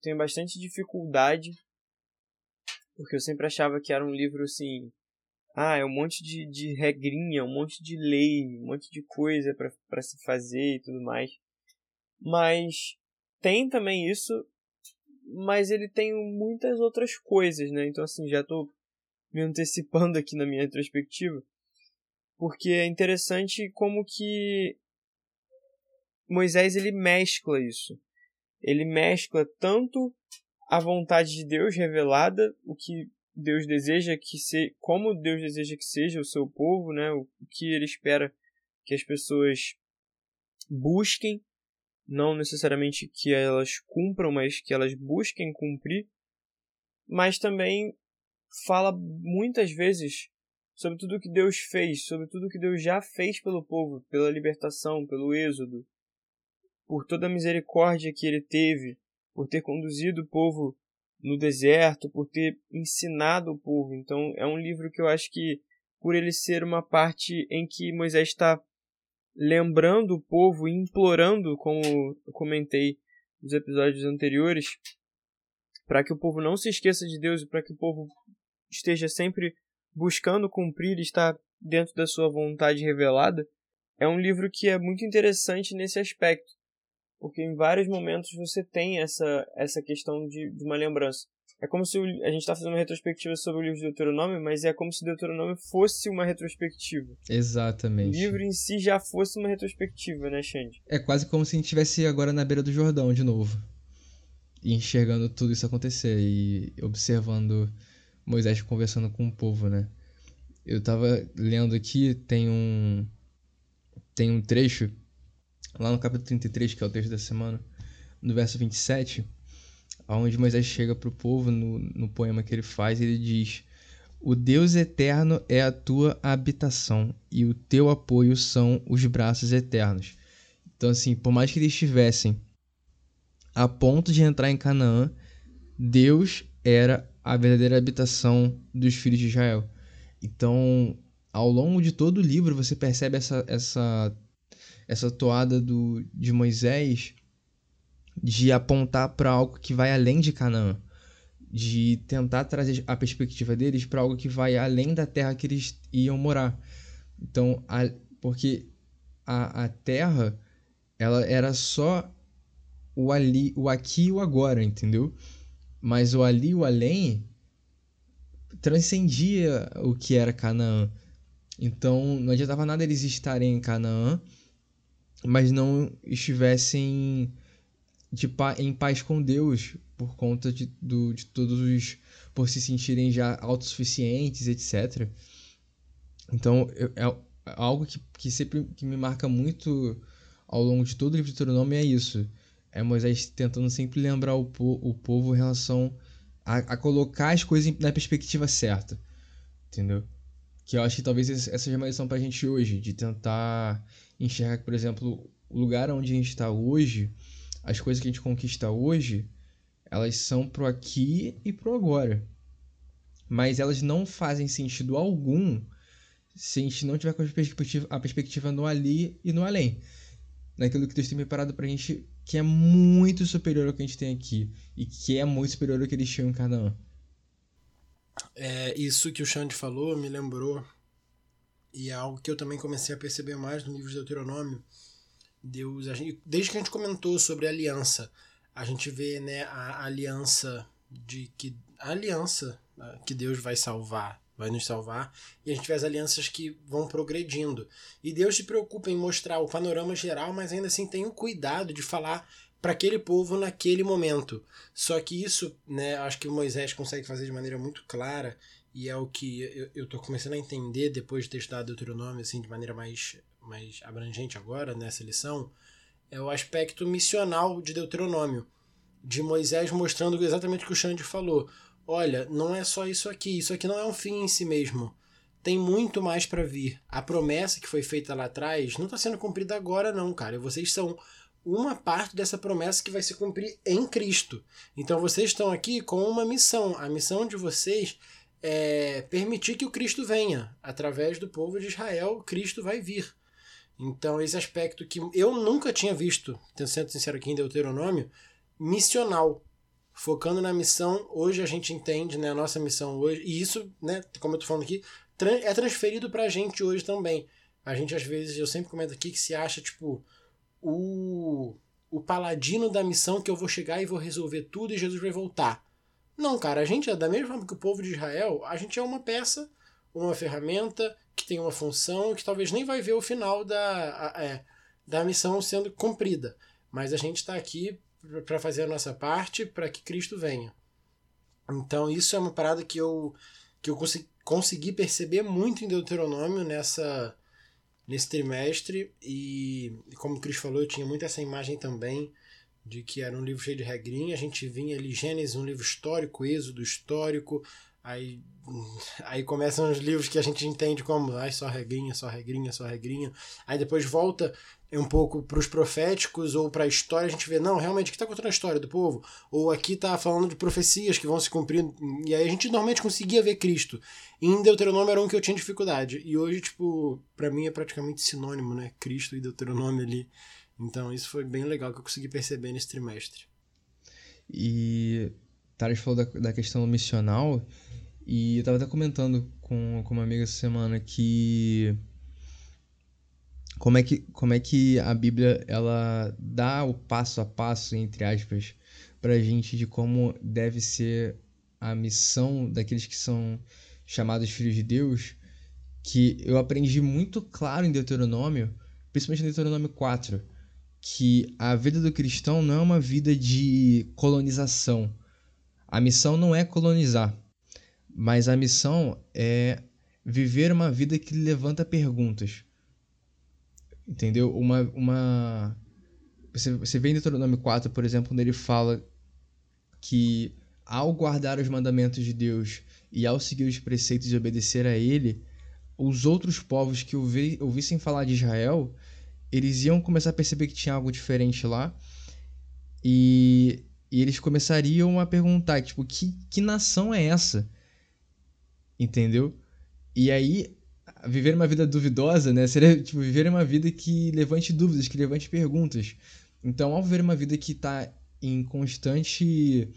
tem bastante dificuldade, porque eu sempre achava que era um livro assim, ah, é um monte de, de regrinha, um monte de lei, um monte de coisa para se fazer e tudo mais. Mas tem também isso, mas ele tem muitas outras coisas, né? Então, assim, já estou me antecipando aqui na minha retrospectiva, porque é interessante como que Moisés ele mescla isso. Ele mescla tanto a vontade de Deus revelada, o que Deus deseja que se, como Deus deseja que seja o seu povo, né? O que ele espera que as pessoas busquem, não necessariamente que elas cumpram, mas que elas busquem cumprir. Mas também fala muitas vezes sobre tudo que Deus fez, sobre tudo que Deus já fez pelo povo, pela libertação, pelo êxodo, por toda a misericórdia que ele teve, por ter conduzido o povo no deserto, por ter ensinado o povo. Então é um livro que eu acho que, por ele ser uma parte em que Moisés está lembrando o povo e implorando, como eu comentei nos episódios anteriores, para que o povo não se esqueça de Deus e para que o povo esteja sempre buscando cumprir e estar dentro da sua vontade revelada, é um livro que é muito interessante nesse aspecto porque em vários momentos você tem essa, essa questão de, de uma lembrança. É como se a gente está fazendo uma retrospectiva sobre o livro de Deuteronômio, mas é como se Deuteronômio fosse uma retrospectiva. Exatamente. O livro em si já fosse uma retrospectiva, né, Xande? É quase como se a gente estivesse agora na beira do Jordão de novo. E enxergando tudo isso acontecer e observando Moisés conversando com o povo, né? Eu tava lendo aqui, tem um tem um trecho lá no capítulo 33, que é o texto da semana, no verso 27, onde Moisés chega para o povo, no, no poema que ele faz, ele diz: O Deus eterno é a tua habitação, e o teu apoio são os braços eternos. Então, assim, por mais que eles estivessem a ponto de entrar em Canaã, Deus era a verdadeira habitação dos filhos de Israel. Então, ao longo de todo o livro, você percebe essa, essa essa toada do, de Moisés de apontar para algo que vai além de Canaã, de tentar trazer a perspectiva deles para algo que vai além da terra que eles iam morar. Então, a, porque a, a terra ela era só o ali, o aqui e o agora, entendeu? Mas o ali e o além transcendia o que era Canaã. Então, não adiantava nada eles estarem em Canaã mas não estivessem de pa em paz com Deus por conta de, do, de todos os. por se sentirem já autossuficientes, etc. Então, é, é algo que, que sempre que me marca muito ao longo de todo o livro de Deuteronômio é isso. É Moisés tentando sempre lembrar o, po o povo em relação a, a colocar as coisas na perspectiva certa. Entendeu? Que eu acho que talvez essa seja uma lição pra gente hoje, de tentar enxergar que, por exemplo, o lugar onde a gente está hoje, as coisas que a gente conquista hoje, elas são pro aqui e pro agora. Mas elas não fazem sentido algum se a gente não tiver com a perspectiva, a perspectiva no ali e no além. Naquilo que Deus tem preparado pra gente, que é muito superior ao que a gente tem aqui. E que é muito superior ao que eles tinham em Canaã. É, isso que o Xande falou me lembrou e é algo que eu também comecei a perceber mais no livro de Deuteronômio. Deus, gente, desde que a gente comentou sobre a aliança, a gente vê né, a aliança de que a aliança né, que Deus vai salvar, vai nos salvar, e a gente vê as alianças que vão progredindo. E Deus se preocupa em mostrar o panorama geral, mas ainda assim tem o cuidado de falar para aquele povo naquele momento. Só que isso, né, acho que Moisés consegue fazer de maneira muito clara e é o que eu, eu tô começando a entender depois de ter estudado Deuteronômio assim, de maneira mais, mais abrangente agora nessa lição, é o aspecto missional de Deuteronômio, de Moisés mostrando exatamente o que o Xande falou. Olha, não é só isso aqui, isso aqui não é um fim em si mesmo. Tem muito mais para vir. A promessa que foi feita lá atrás não está sendo cumprida agora, não, cara. Vocês são uma parte dessa promessa que vai se cumprir em Cristo. Então vocês estão aqui com uma missão. A missão de vocês é permitir que o Cristo venha. Através do povo de Israel, Cristo vai vir. Então, esse aspecto que eu nunca tinha visto, sendo sincero aqui em Deuteronômio, missional. Focando na missão, hoje a gente entende, né, a nossa missão hoje, e isso, né, como eu tô falando aqui, é transferido pra gente hoje também. A gente, às vezes, eu sempre comento aqui que se acha, tipo, o, o paladino da missão que eu vou chegar e vou resolver tudo e Jesus vai voltar. Não, cara, a gente é da mesma forma que o povo de Israel, a gente é uma peça, uma ferramenta que tem uma função que talvez nem vai ver o final da, a, é, da missão sendo cumprida. Mas a gente está aqui para fazer a nossa parte para que Cristo venha. Então isso é uma parada que eu, que eu consegui, consegui perceber muito em Deuteronômio nessa nesse trimestre e, como o Cris falou, eu tinha muito essa imagem também de que era um livro cheio de regrinha, a gente vinha ali Gênesis, um livro histórico, Êxodo histórico, aí aí começam os livros que a gente entende como ai, só regrinha, só regrinha, só regrinha. Aí depois volta um pouco para os proféticos ou para a história, a gente vê, não, realmente, aqui está contando a história do povo. Ou aqui está falando de profecias que vão se cumprir. E aí a gente normalmente conseguia ver Cristo. E em Deuteronômio era um que eu tinha dificuldade. E hoje, tipo, para mim é praticamente sinônimo, né? Cristo e Deuteronômio ali. Então isso foi bem legal que eu consegui perceber nesse trimestre. E Thales falou da, da questão missional. E eu tava até comentando com, com uma amiga essa semana que como é que como é que a Bíblia ela dá o passo a passo entre aspas para gente de como deve ser a missão daqueles que são chamados filhos de Deus que eu aprendi muito claro em Deuteronômio principalmente em Deuteronômio 4 que a vida do cristão não é uma vida de colonização a missão não é colonizar mas a missão é viver uma vida que levanta perguntas. Entendeu? Uma. uma... Você, você vê em Deuteronômio 4, por exemplo, onde ele fala que ao guardar os mandamentos de Deus e ao seguir os preceitos e obedecer a ele, os outros povos que ouvi, ouvissem falar de Israel, eles iam começar a perceber que tinha algo diferente lá e, e eles começariam a perguntar, tipo, que, que nação é essa? entendeu? E aí, viver uma vida duvidosa, né? Seria, tipo, viver uma vida que levante dúvidas, que levante perguntas. Então, ao viver uma vida que está em constante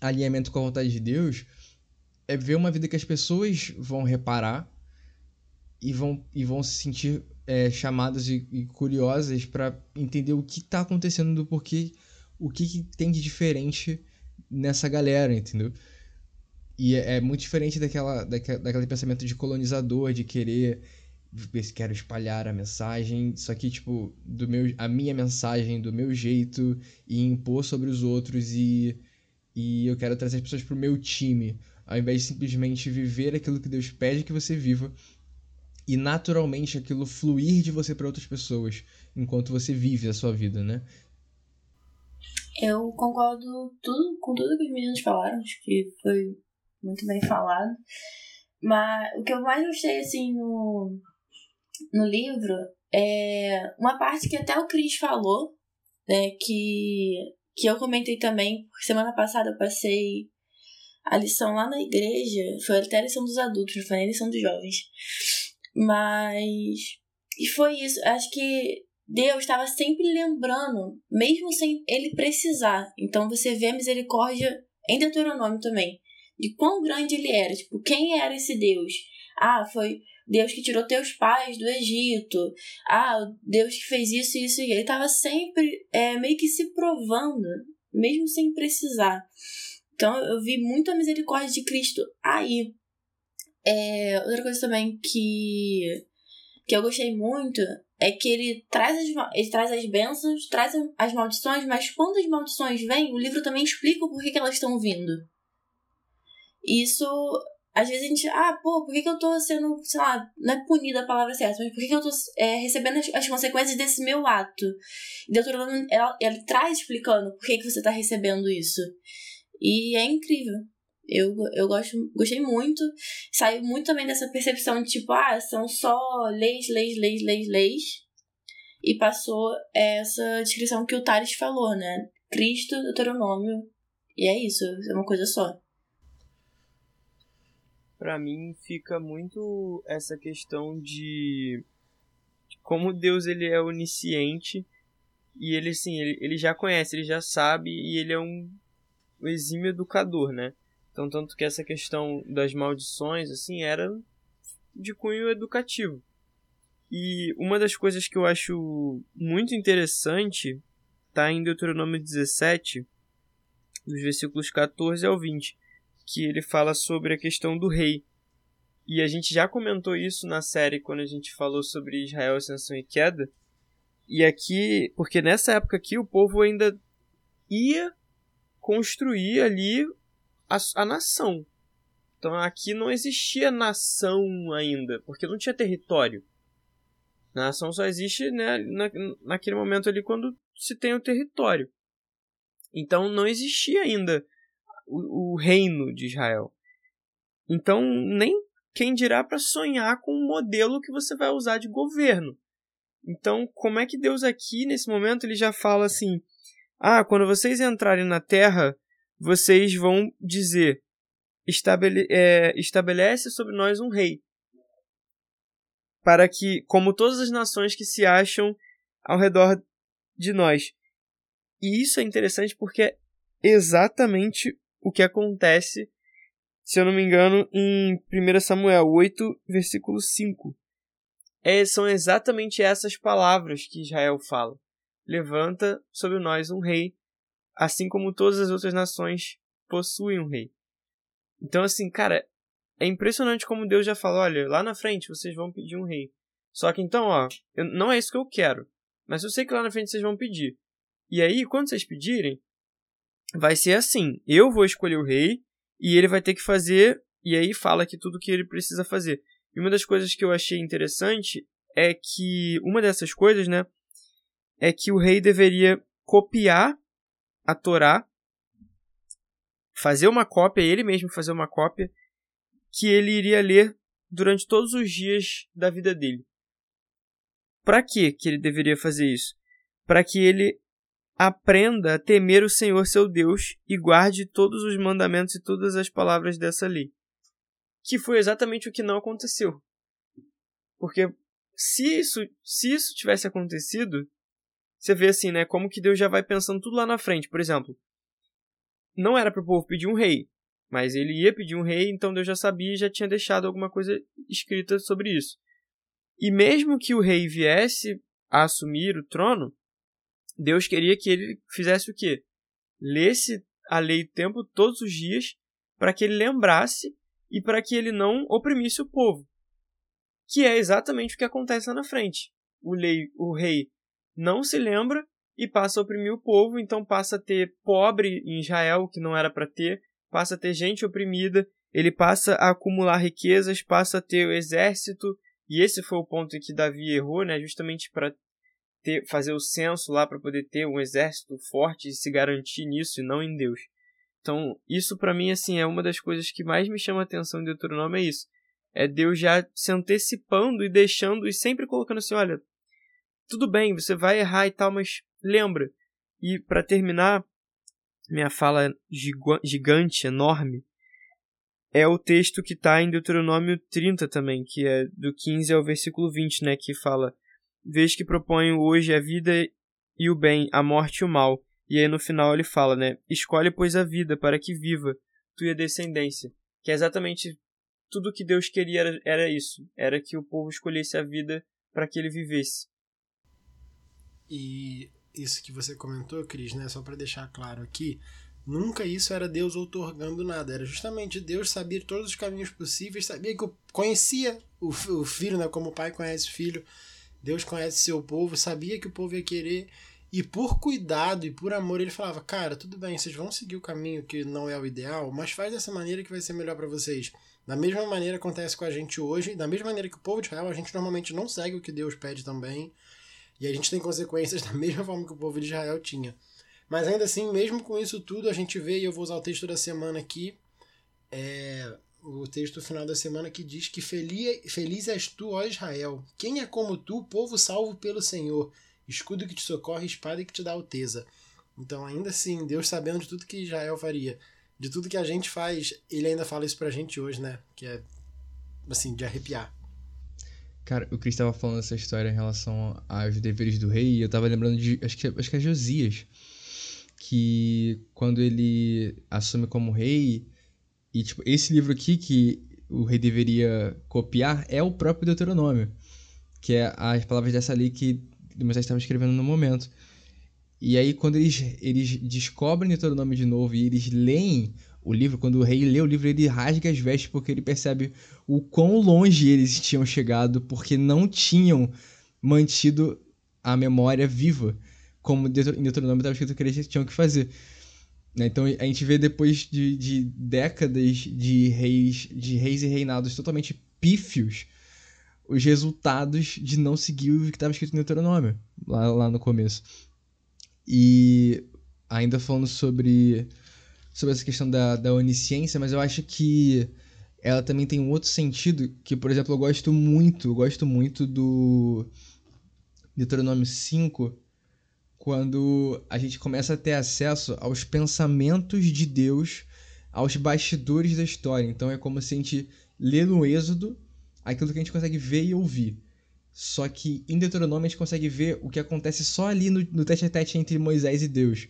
alinhamento com a vontade de Deus, é ver uma vida que as pessoas vão reparar e vão, e vão se sentir é, chamadas e, e curiosas para entender o que está acontecendo, do porquê, o que, que tem de diferente nessa galera, entendeu? E é, é muito diferente daquela, daquela, daquele pensamento de colonizador, de querer quero espalhar a mensagem, só que tipo, do meu a minha mensagem do meu jeito e impor sobre os outros e e eu quero trazer as pessoas pro meu time, ao invés de simplesmente viver aquilo que Deus pede que você viva e naturalmente aquilo fluir de você para outras pessoas enquanto você vive a sua vida, né? Eu concordo tudo, com tudo que os meninos falaram, acho que foi muito bem falado. Mas o que eu mais gostei, assim, no, no livro é uma parte que até o Cris falou, né, que, que eu comentei também, semana passada eu passei a lição lá na igreja, foi até a lição dos adultos, não foi nem a lição dos jovens. Mas. E foi isso, acho que Deus estava sempre lembrando, mesmo sem ele precisar. Então você vê a misericórdia em Deuteronômio também de quão grande ele era. Tipo, quem era esse Deus? Ah, foi Deus que tirou teus pais do Egito. Ah, Deus que fez isso, isso e ele estava sempre é, meio que se provando, mesmo sem precisar. Então eu vi muito a misericórdia de Cristo aí. É, outra coisa também que, que eu gostei muito é que ele traz, as, ele traz as bênçãos, traz as maldições, mas quando as maldições vêm, o livro também explica o porquê que elas estão vindo. Isso às vezes a gente, ah, pô, por que, que eu tô sendo, sei lá, não é punida a palavra certa, mas por que, que eu tô é, recebendo as, as, consequências desse meu ato? E Deuteronômio, ela, ela traz explicando por que, que você tá recebendo isso. E é incrível. Eu, eu gosto, gostei muito. Saiu muito também dessa percepção de tipo, ah, são só leis, leis, leis, leis, leis. E passou essa descrição que o Tales falou, né? Cristo, Deuteronômio. E é isso, é uma coisa só para mim fica muito essa questão de como Deus ele é onisciente e ele sim ele, ele já conhece ele já sabe e ele é um exímio educador né então tanto que essa questão das maldições assim era de cunho educativo e uma das coisas que eu acho muito interessante está em Deuteronômio 17 dos versículos 14 ao 20 que ele fala sobre a questão do rei. E a gente já comentou isso na série quando a gente falou sobre Israel, Ascensão e Queda. E aqui, porque nessa época aqui o povo ainda ia construir ali a, a nação. Então aqui não existia nação ainda, porque não tinha território. Nação só existe né, na, naquele momento ali quando se tem o território. Então não existia ainda o, o reino de Israel. Então, nem quem dirá para sonhar com um modelo que você vai usar de governo. Então, como é que Deus aqui, nesse momento, ele já fala assim: Ah, quando vocês entrarem na terra, vocês vão dizer: estabele é, estabelece sobre nós um rei. Para que, como todas as nações que se acham ao redor de nós. E isso é interessante porque é exatamente o que acontece, se eu não me engano, em 1 Samuel 8, versículo 5. É, são exatamente essas palavras que Israel fala. Levanta sobre nós um rei, assim como todas as outras nações possuem um rei. Então, assim, cara, é impressionante como Deus já falou: olha, lá na frente vocês vão pedir um rei. Só que então, ó, eu, não é isso que eu quero. Mas eu sei que lá na frente vocês vão pedir. E aí, quando vocês pedirem, vai ser assim: eu vou escolher o rei e ele vai ter que fazer, e aí fala aqui tudo que ele precisa fazer. E uma das coisas que eu achei interessante é que uma dessas coisas, né, é que o rei deveria copiar a Torá, fazer uma cópia, ele mesmo fazer uma cópia, que ele iria ler durante todos os dias da vida dele. Para que que ele deveria fazer isso? Para que ele aprenda a temer o Senhor seu Deus e guarde todos os mandamentos e todas as palavras dessa lei. Que foi exatamente o que não aconteceu. Porque se isso, se isso tivesse acontecido, você vê assim, né, como que Deus já vai pensando tudo lá na frente. Por exemplo, não era para o povo pedir um rei, mas ele ia pedir um rei, então Deus já sabia e já tinha deixado alguma coisa escrita sobre isso. E mesmo que o rei viesse a assumir o trono, Deus queria que ele fizesse o quê? Lesse a lei o tempo, todos os dias, para que ele lembrasse e para que ele não oprimisse o povo. Que é exatamente o que acontece lá na frente. O, lei, o rei não se lembra e passa a oprimir o povo, então passa a ter pobre em Israel, que não era para ter, passa a ter gente oprimida, ele passa a acumular riquezas, passa a ter o exército, e esse foi o ponto em que Davi errou, né, justamente para fazer o censo lá para poder ter um exército forte e se garantir nisso e não em Deus. Então, isso para mim assim é uma das coisas que mais me chama a atenção em Deuteronômio é isso. É Deus já se antecipando e deixando e sempre colocando assim, olha, tudo bem, você vai errar e tal, mas lembra. E para terminar, minha fala gigante, enorme, é o texto que está em Deuteronômio 30 também, que é do 15 ao versículo 20, né, que fala: vez que proponho hoje a vida e o bem, a morte e o mal. E aí no final ele fala, né? Escolhe, pois, a vida para que viva tu e a descendência. Que é exatamente tudo que Deus queria era, era isso. Era que o povo escolhesse a vida para que ele vivesse. E isso que você comentou, Cris, né? Só para deixar claro aqui, nunca isso era Deus outorgando nada. Era justamente Deus sabia todos os caminhos possíveis, sabia que conhecia o, o filho, né? Como o pai conhece o filho Deus conhece seu povo, sabia que o povo ia querer, e por cuidado e por amor ele falava: Cara, tudo bem, vocês vão seguir o caminho que não é o ideal, mas faz dessa maneira que vai ser melhor para vocês. Da mesma maneira acontece com a gente hoje, da mesma maneira que o povo de Israel, a gente normalmente não segue o que Deus pede também, e a gente tem consequências da mesma forma que o povo de Israel tinha. Mas ainda assim, mesmo com isso tudo, a gente vê, e eu vou usar o texto da semana aqui, é, o texto final da semana que diz que feliz, feliz és tu, ó Israel. Quem é como tu, povo salvo pelo Senhor, escudo que te socorre, espada que te dá alteza. Então, ainda assim, Deus sabendo de tudo que Israel faria, de tudo que a gente faz, ele ainda fala isso pra gente hoje, né? Que é, assim, de arrepiar. Cara, o Cris estava falando essa história em relação aos deveres do rei, e eu tava lembrando de. Acho que, acho que é Josias. Que quando ele assume como rei, e tipo, esse livro aqui que o rei deveria copiar é o próprio Deuteronômio, que é as palavras dessa lei que Moisés estava escrevendo no momento. E aí, quando eles, eles descobrem Deuteronômio de novo e eles leem o livro, quando o rei lê o livro, ele rasga as vestes porque ele percebe o quão longe eles tinham chegado, porque não tinham mantido a memória viva, como em Deuteronômio estava escrito que eles tinham que fazer. Né? Então a gente vê depois de, de décadas de reis, de reis e reinados totalmente pífios, os resultados de não seguir o que estava escrito no Deuteronômio, lá, lá no começo. E ainda falando sobre, sobre essa questão da, da onisciência, mas eu acho que ela também tem um outro sentido, que, por exemplo, eu gosto muito, eu gosto muito do Deuteronômio 5, quando a gente começa a ter acesso aos pensamentos de Deus, aos bastidores da história. Então é como se a gente lê no Êxodo aquilo que a gente consegue ver e ouvir. Só que em Deuteronômio a gente consegue ver o que acontece só ali no, no tete a tete entre Moisés e Deus.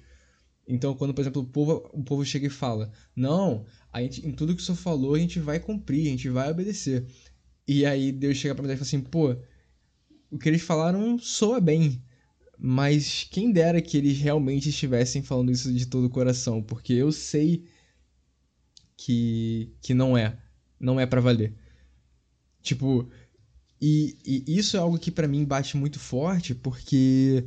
Então, quando, por exemplo, o povo, o povo chega e fala: Não, a gente, em tudo que o senhor falou, a gente vai cumprir, a gente vai obedecer. E aí Deus chega para Moisés e fala assim: Pô, o que eles falaram soa bem. Mas quem dera que eles realmente estivessem falando isso de todo o coração, porque eu sei que que não é, não é para valer. Tipo, e, e isso é algo que para mim bate muito forte, porque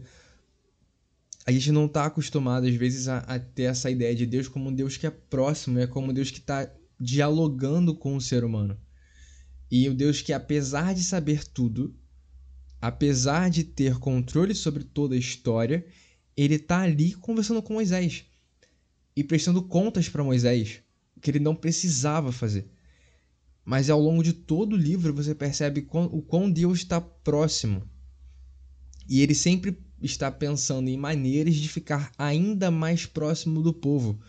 a gente não tá acostumado às vezes a, a, ter essa ideia de Deus como um Deus que é próximo, é como um Deus que está dialogando com o ser humano. E o Deus que apesar de saber tudo, apesar de ter controle sobre toda a história, ele está ali conversando com Moisés e prestando contas para Moisés, que ele não precisava fazer. Mas ao longo de todo o livro você percebe o quão Deus está próximo. E ele sempre está pensando em maneiras de ficar ainda mais próximo do povo.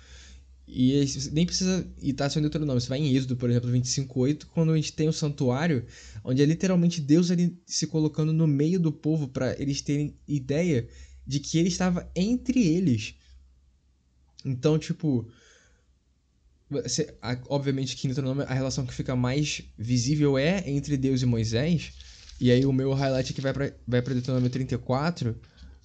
E nem precisa ir tá só em Deuteronômio. Você vai em Êxodo, por exemplo, 25.8, quando a gente tem o santuário, onde é literalmente Deus se colocando no meio do povo para eles terem ideia de que ele estava entre eles. Então, tipo, você, obviamente que em Deuteronômio a relação que fica mais visível é entre Deus e Moisés. E aí o meu highlight aqui vai para vai Deuteronômio 34,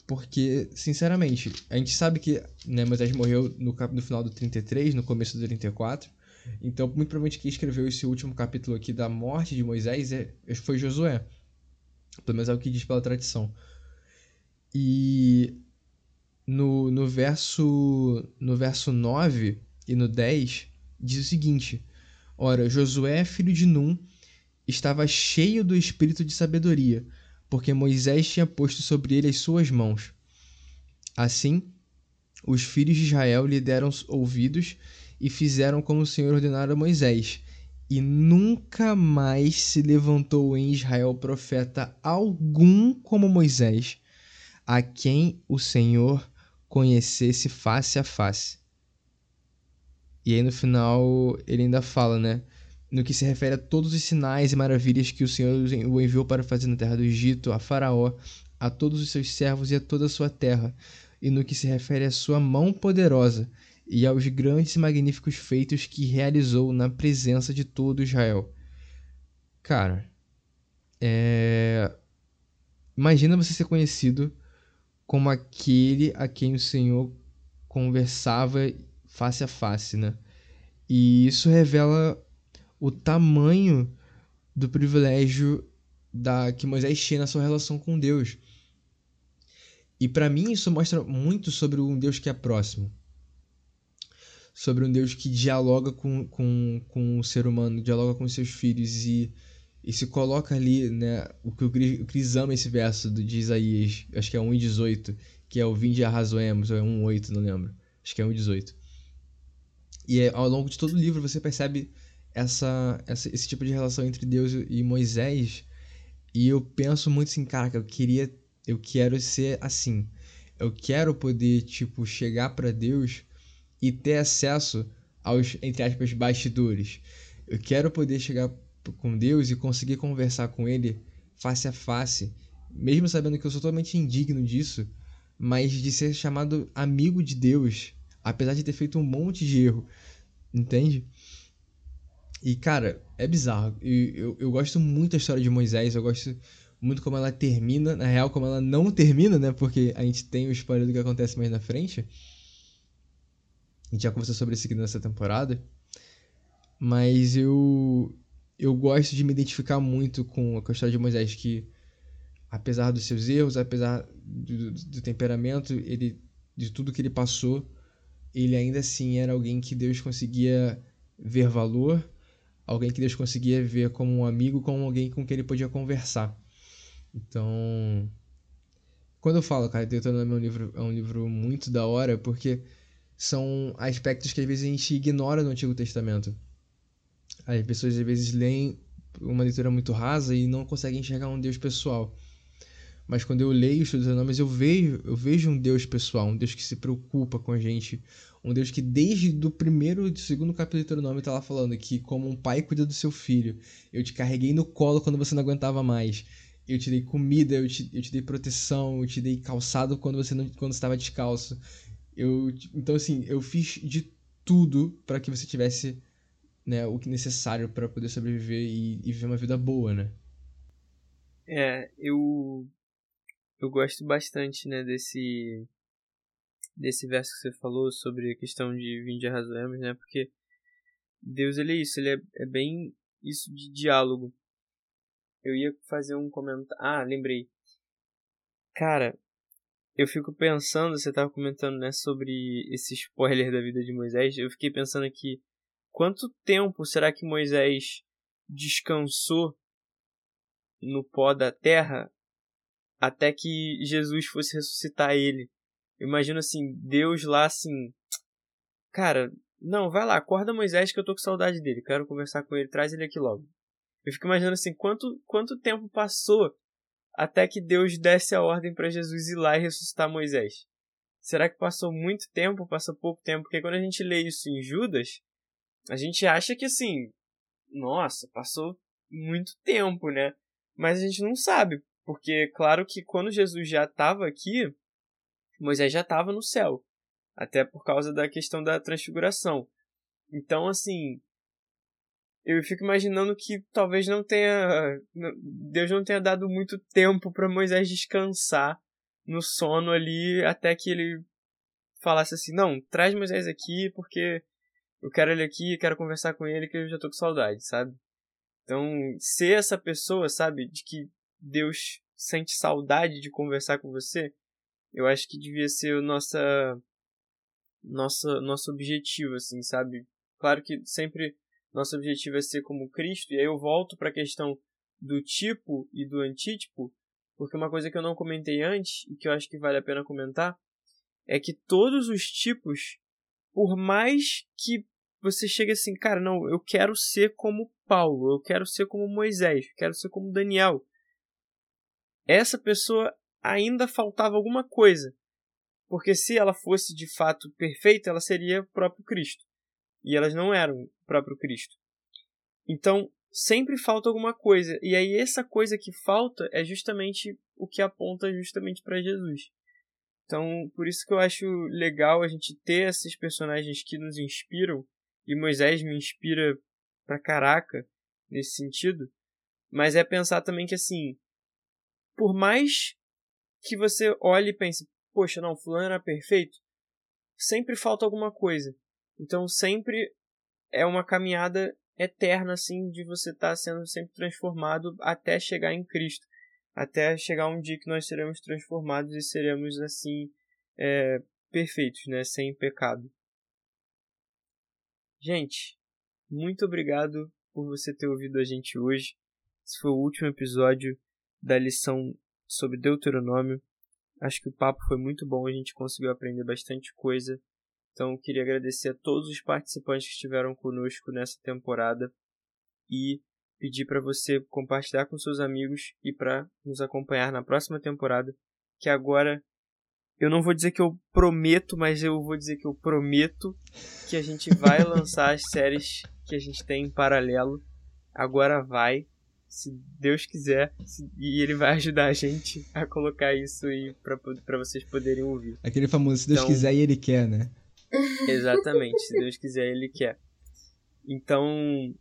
porque, sinceramente, a gente sabe que né, Moisés morreu no, no final do 33, no começo do 34. Então, muito provavelmente quem escreveu esse último capítulo aqui da morte de Moisés é, foi Josué. Pelo menos é o que diz pela tradição. E no, no, verso, no verso 9 e no 10 diz o seguinte: Ora, Josué, filho de Num, estava cheio do espírito de sabedoria porque Moisés tinha posto sobre ele as suas mãos. Assim, os filhos de Israel lhe deram ouvidos e fizeram como o Senhor ordenara a Moisés. E nunca mais se levantou em Israel profeta algum como Moisés, a quem o Senhor conhecesse face a face. E aí no final ele ainda fala, né? No que se refere a todos os sinais e maravilhas que o Senhor o enviou para fazer na terra do Egito, a Faraó, a todos os seus servos e a toda a sua terra, e no que se refere à sua mão poderosa e aos grandes e magníficos feitos que realizou na presença de todo Israel. Cara, é... imagina você ser conhecido como aquele a quem o Senhor conversava face a face, né? E isso revela o tamanho do privilégio da que Moisés tinha na sua relação com Deus. E para mim isso mostra muito sobre um Deus que é próximo. sobre um Deus que dialoga com, com, com o ser humano, dialoga com seus filhos e, e se coloca ali, né? O que o Cris ama esse verso do, de Isaías, acho que é 1,18, que é o Vinde arrazoemos, ou é 1,8, não lembro. Acho que é 1,18. E é, ao longo de todo o livro você percebe essa, essa, esse tipo de relação entre Deus e Moisés. E eu penso muito assim, cara, eu queria, eu quero ser assim. Eu quero poder, tipo, chegar para Deus e ter acesso aos, entre aspas, bastidores. Eu quero poder chegar com Deus e conseguir conversar com Ele face a face, mesmo sabendo que eu sou totalmente indigno disso, mas de ser chamado amigo de Deus, apesar de ter feito um monte de erro, entende? E, cara, é bizarro. Eu, eu, gosto muito da história de Moisés, eu gosto muito como ela termina, na real, como ela não termina, né? Porque a gente tem o spoiler do que acontece mais na frente. A gente já conversou sobre isso aqui nessa temporada. Mas eu eu gosto de me identificar muito com a história de Moisés, que apesar dos seus erros, apesar do, do, temperamento, ele de tudo que ele passou, ele ainda assim era alguém que Deus conseguia ver valor alguém que Deus conseguia ver como um amigo, como alguém com quem ele podia conversar. Então, quando eu falo, cara, Deuteronômio é um livro, é um livro muito da hora, porque são aspectos que às vezes a gente ignora no Antigo Testamento. As pessoas às vezes leem uma leitura muito rasa e não conseguem enxergar um Deus pessoal. Mas quando eu leio os Deuteronômios, eu vejo, eu vejo um Deus pessoal, um Deus que se preocupa com a gente, um Deus que desde do primeiro do segundo capítulo do Deuteronômio está lá falando que como um pai cuida do seu filho, eu te carreguei no colo quando você não aguentava mais. Eu te dei comida, eu te, eu te dei proteção, eu te dei calçado quando você não quando estava descalço. Eu, então assim, eu fiz de tudo para que você tivesse né, o que necessário para poder sobreviver e, e viver uma vida boa, né? É, eu eu gosto bastante, né, desse desse verso que você falou sobre a questão de vinde arrazoemos, né? Porque Deus ele é isso, ele é, é bem isso de diálogo. Eu ia fazer um comentário. Ah, lembrei. Cara, eu fico pensando, você estava comentando, né, sobre esse spoiler da vida de Moisés. Eu fiquei pensando aqui, quanto tempo será que Moisés descansou no pó da terra até que Jesus fosse ressuscitar ele? Eu imagino assim, Deus lá assim. Cara, não, vai lá, acorda Moisés que eu tô com saudade dele. Quero conversar com ele, traz ele aqui logo. Eu fico imaginando assim, quanto, quanto tempo passou até que Deus desse a ordem para Jesus ir lá e ressuscitar Moisés? Será que passou muito tempo, passou pouco tempo? Porque quando a gente lê isso em Judas, a gente acha que assim, nossa, passou muito tempo, né? Mas a gente não sabe, porque claro que quando Jesus já estava aqui, Moisés já estava no céu, até por causa da questão da transfiguração. Então, assim, eu fico imaginando que talvez não tenha. Deus não tenha dado muito tempo para Moisés descansar no sono ali até que ele falasse assim: não, traz Moisés aqui porque eu quero ele aqui, quero conversar com ele que eu já tô com saudade, sabe? Então, ser essa pessoa, sabe, de que Deus sente saudade de conversar com você, eu acho que devia ser o nossa nossa nosso objetivo assim sabe? Claro que sempre nosso objetivo é ser como Cristo e aí eu volto para a questão do tipo e do antítipo porque uma coisa que eu não comentei antes e que eu acho que vale a pena comentar é que todos os tipos por mais que você chegue assim cara não eu quero ser como Paulo eu quero ser como Moisés eu quero ser como Daniel essa pessoa ainda faltava alguma coisa. Porque se ela fosse de fato perfeita, ela seria o próprio Cristo. E elas não eram o próprio Cristo. Então, sempre falta alguma coisa. E aí essa coisa que falta é justamente o que aponta justamente para Jesus. Então, por isso que eu acho legal a gente ter esses personagens que nos inspiram. E Moisés me inspira pra caraca nesse sentido. Mas é pensar também que assim, por mais que você olhe e pense, poxa, não, fulano era perfeito, sempre falta alguma coisa. Então sempre é uma caminhada eterna assim de você estar tá sendo sempre transformado até chegar em Cristo, até chegar um dia que nós seremos transformados e seremos assim é, perfeitos, né, sem pecado. Gente, muito obrigado por você ter ouvido a gente hoje. Esse foi o último episódio da lição sobre Deuteronômio. Acho que o papo foi muito bom, a gente conseguiu aprender bastante coisa. Então, queria agradecer a todos os participantes que estiveram conosco nessa temporada e pedir para você compartilhar com seus amigos e para nos acompanhar na próxima temporada, que agora eu não vou dizer que eu prometo, mas eu vou dizer que eu prometo que a gente vai lançar as séries que a gente tem em paralelo. Agora vai, se Deus quiser, se, e ele vai ajudar a gente a colocar isso aí para vocês poderem ouvir. Aquele famoso, se Deus então, quiser e ele quer, né? Exatamente, se Deus quiser ele quer. Então,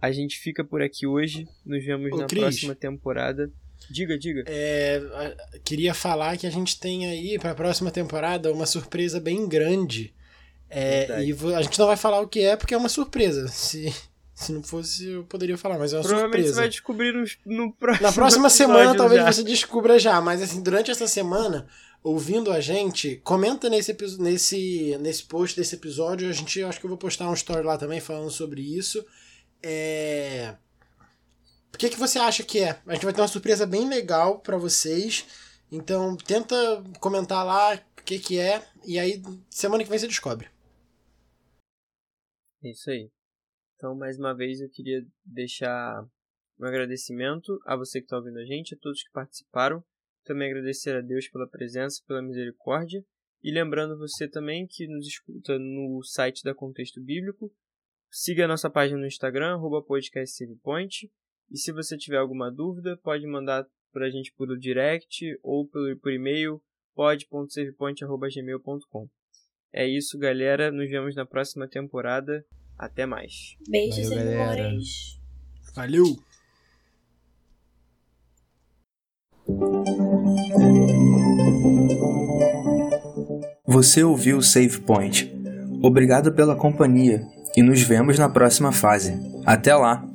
a gente fica por aqui hoje. Nos vemos Ô, na Chris, próxima temporada. Diga, diga. É, queria falar que a gente tem aí para a próxima temporada uma surpresa bem grande. É, e a gente não vai falar o que é porque é uma surpresa. Se, se não fosse, eu poderia falar, mas é uma Provavelmente surpresa. você vai descobrir no, no próximo Na próxima semana, talvez já. você descubra já. Mas assim, durante essa semana, ouvindo a gente, comenta nesse, nesse, nesse post desse episódio. A gente acho que eu vou postar um story lá também falando sobre isso. É o que, que você acha que é? A gente vai ter uma surpresa bem legal para vocês. Então tenta comentar lá o que, que é. E aí semana que vem você descobre. É isso aí. Então, mais uma vez, eu queria deixar um agradecimento a você que está ouvindo a gente, a todos que participaram. Também agradecer a Deus pela presença, pela misericórdia. E lembrando você também que nos escuta no site da Contexto Bíblico. Siga a nossa página no Instagram, podcastsavepoint. E se você tiver alguma dúvida, pode mandar para a gente por direct ou por, por e-mail pod.savepoint.gmail.com. É isso, galera. Nos vemos na próxima temporada. Até mais. Beijos, amores. Valeu! Você ouviu o Save Point. Obrigado pela companhia e nos vemos na próxima fase. Até lá!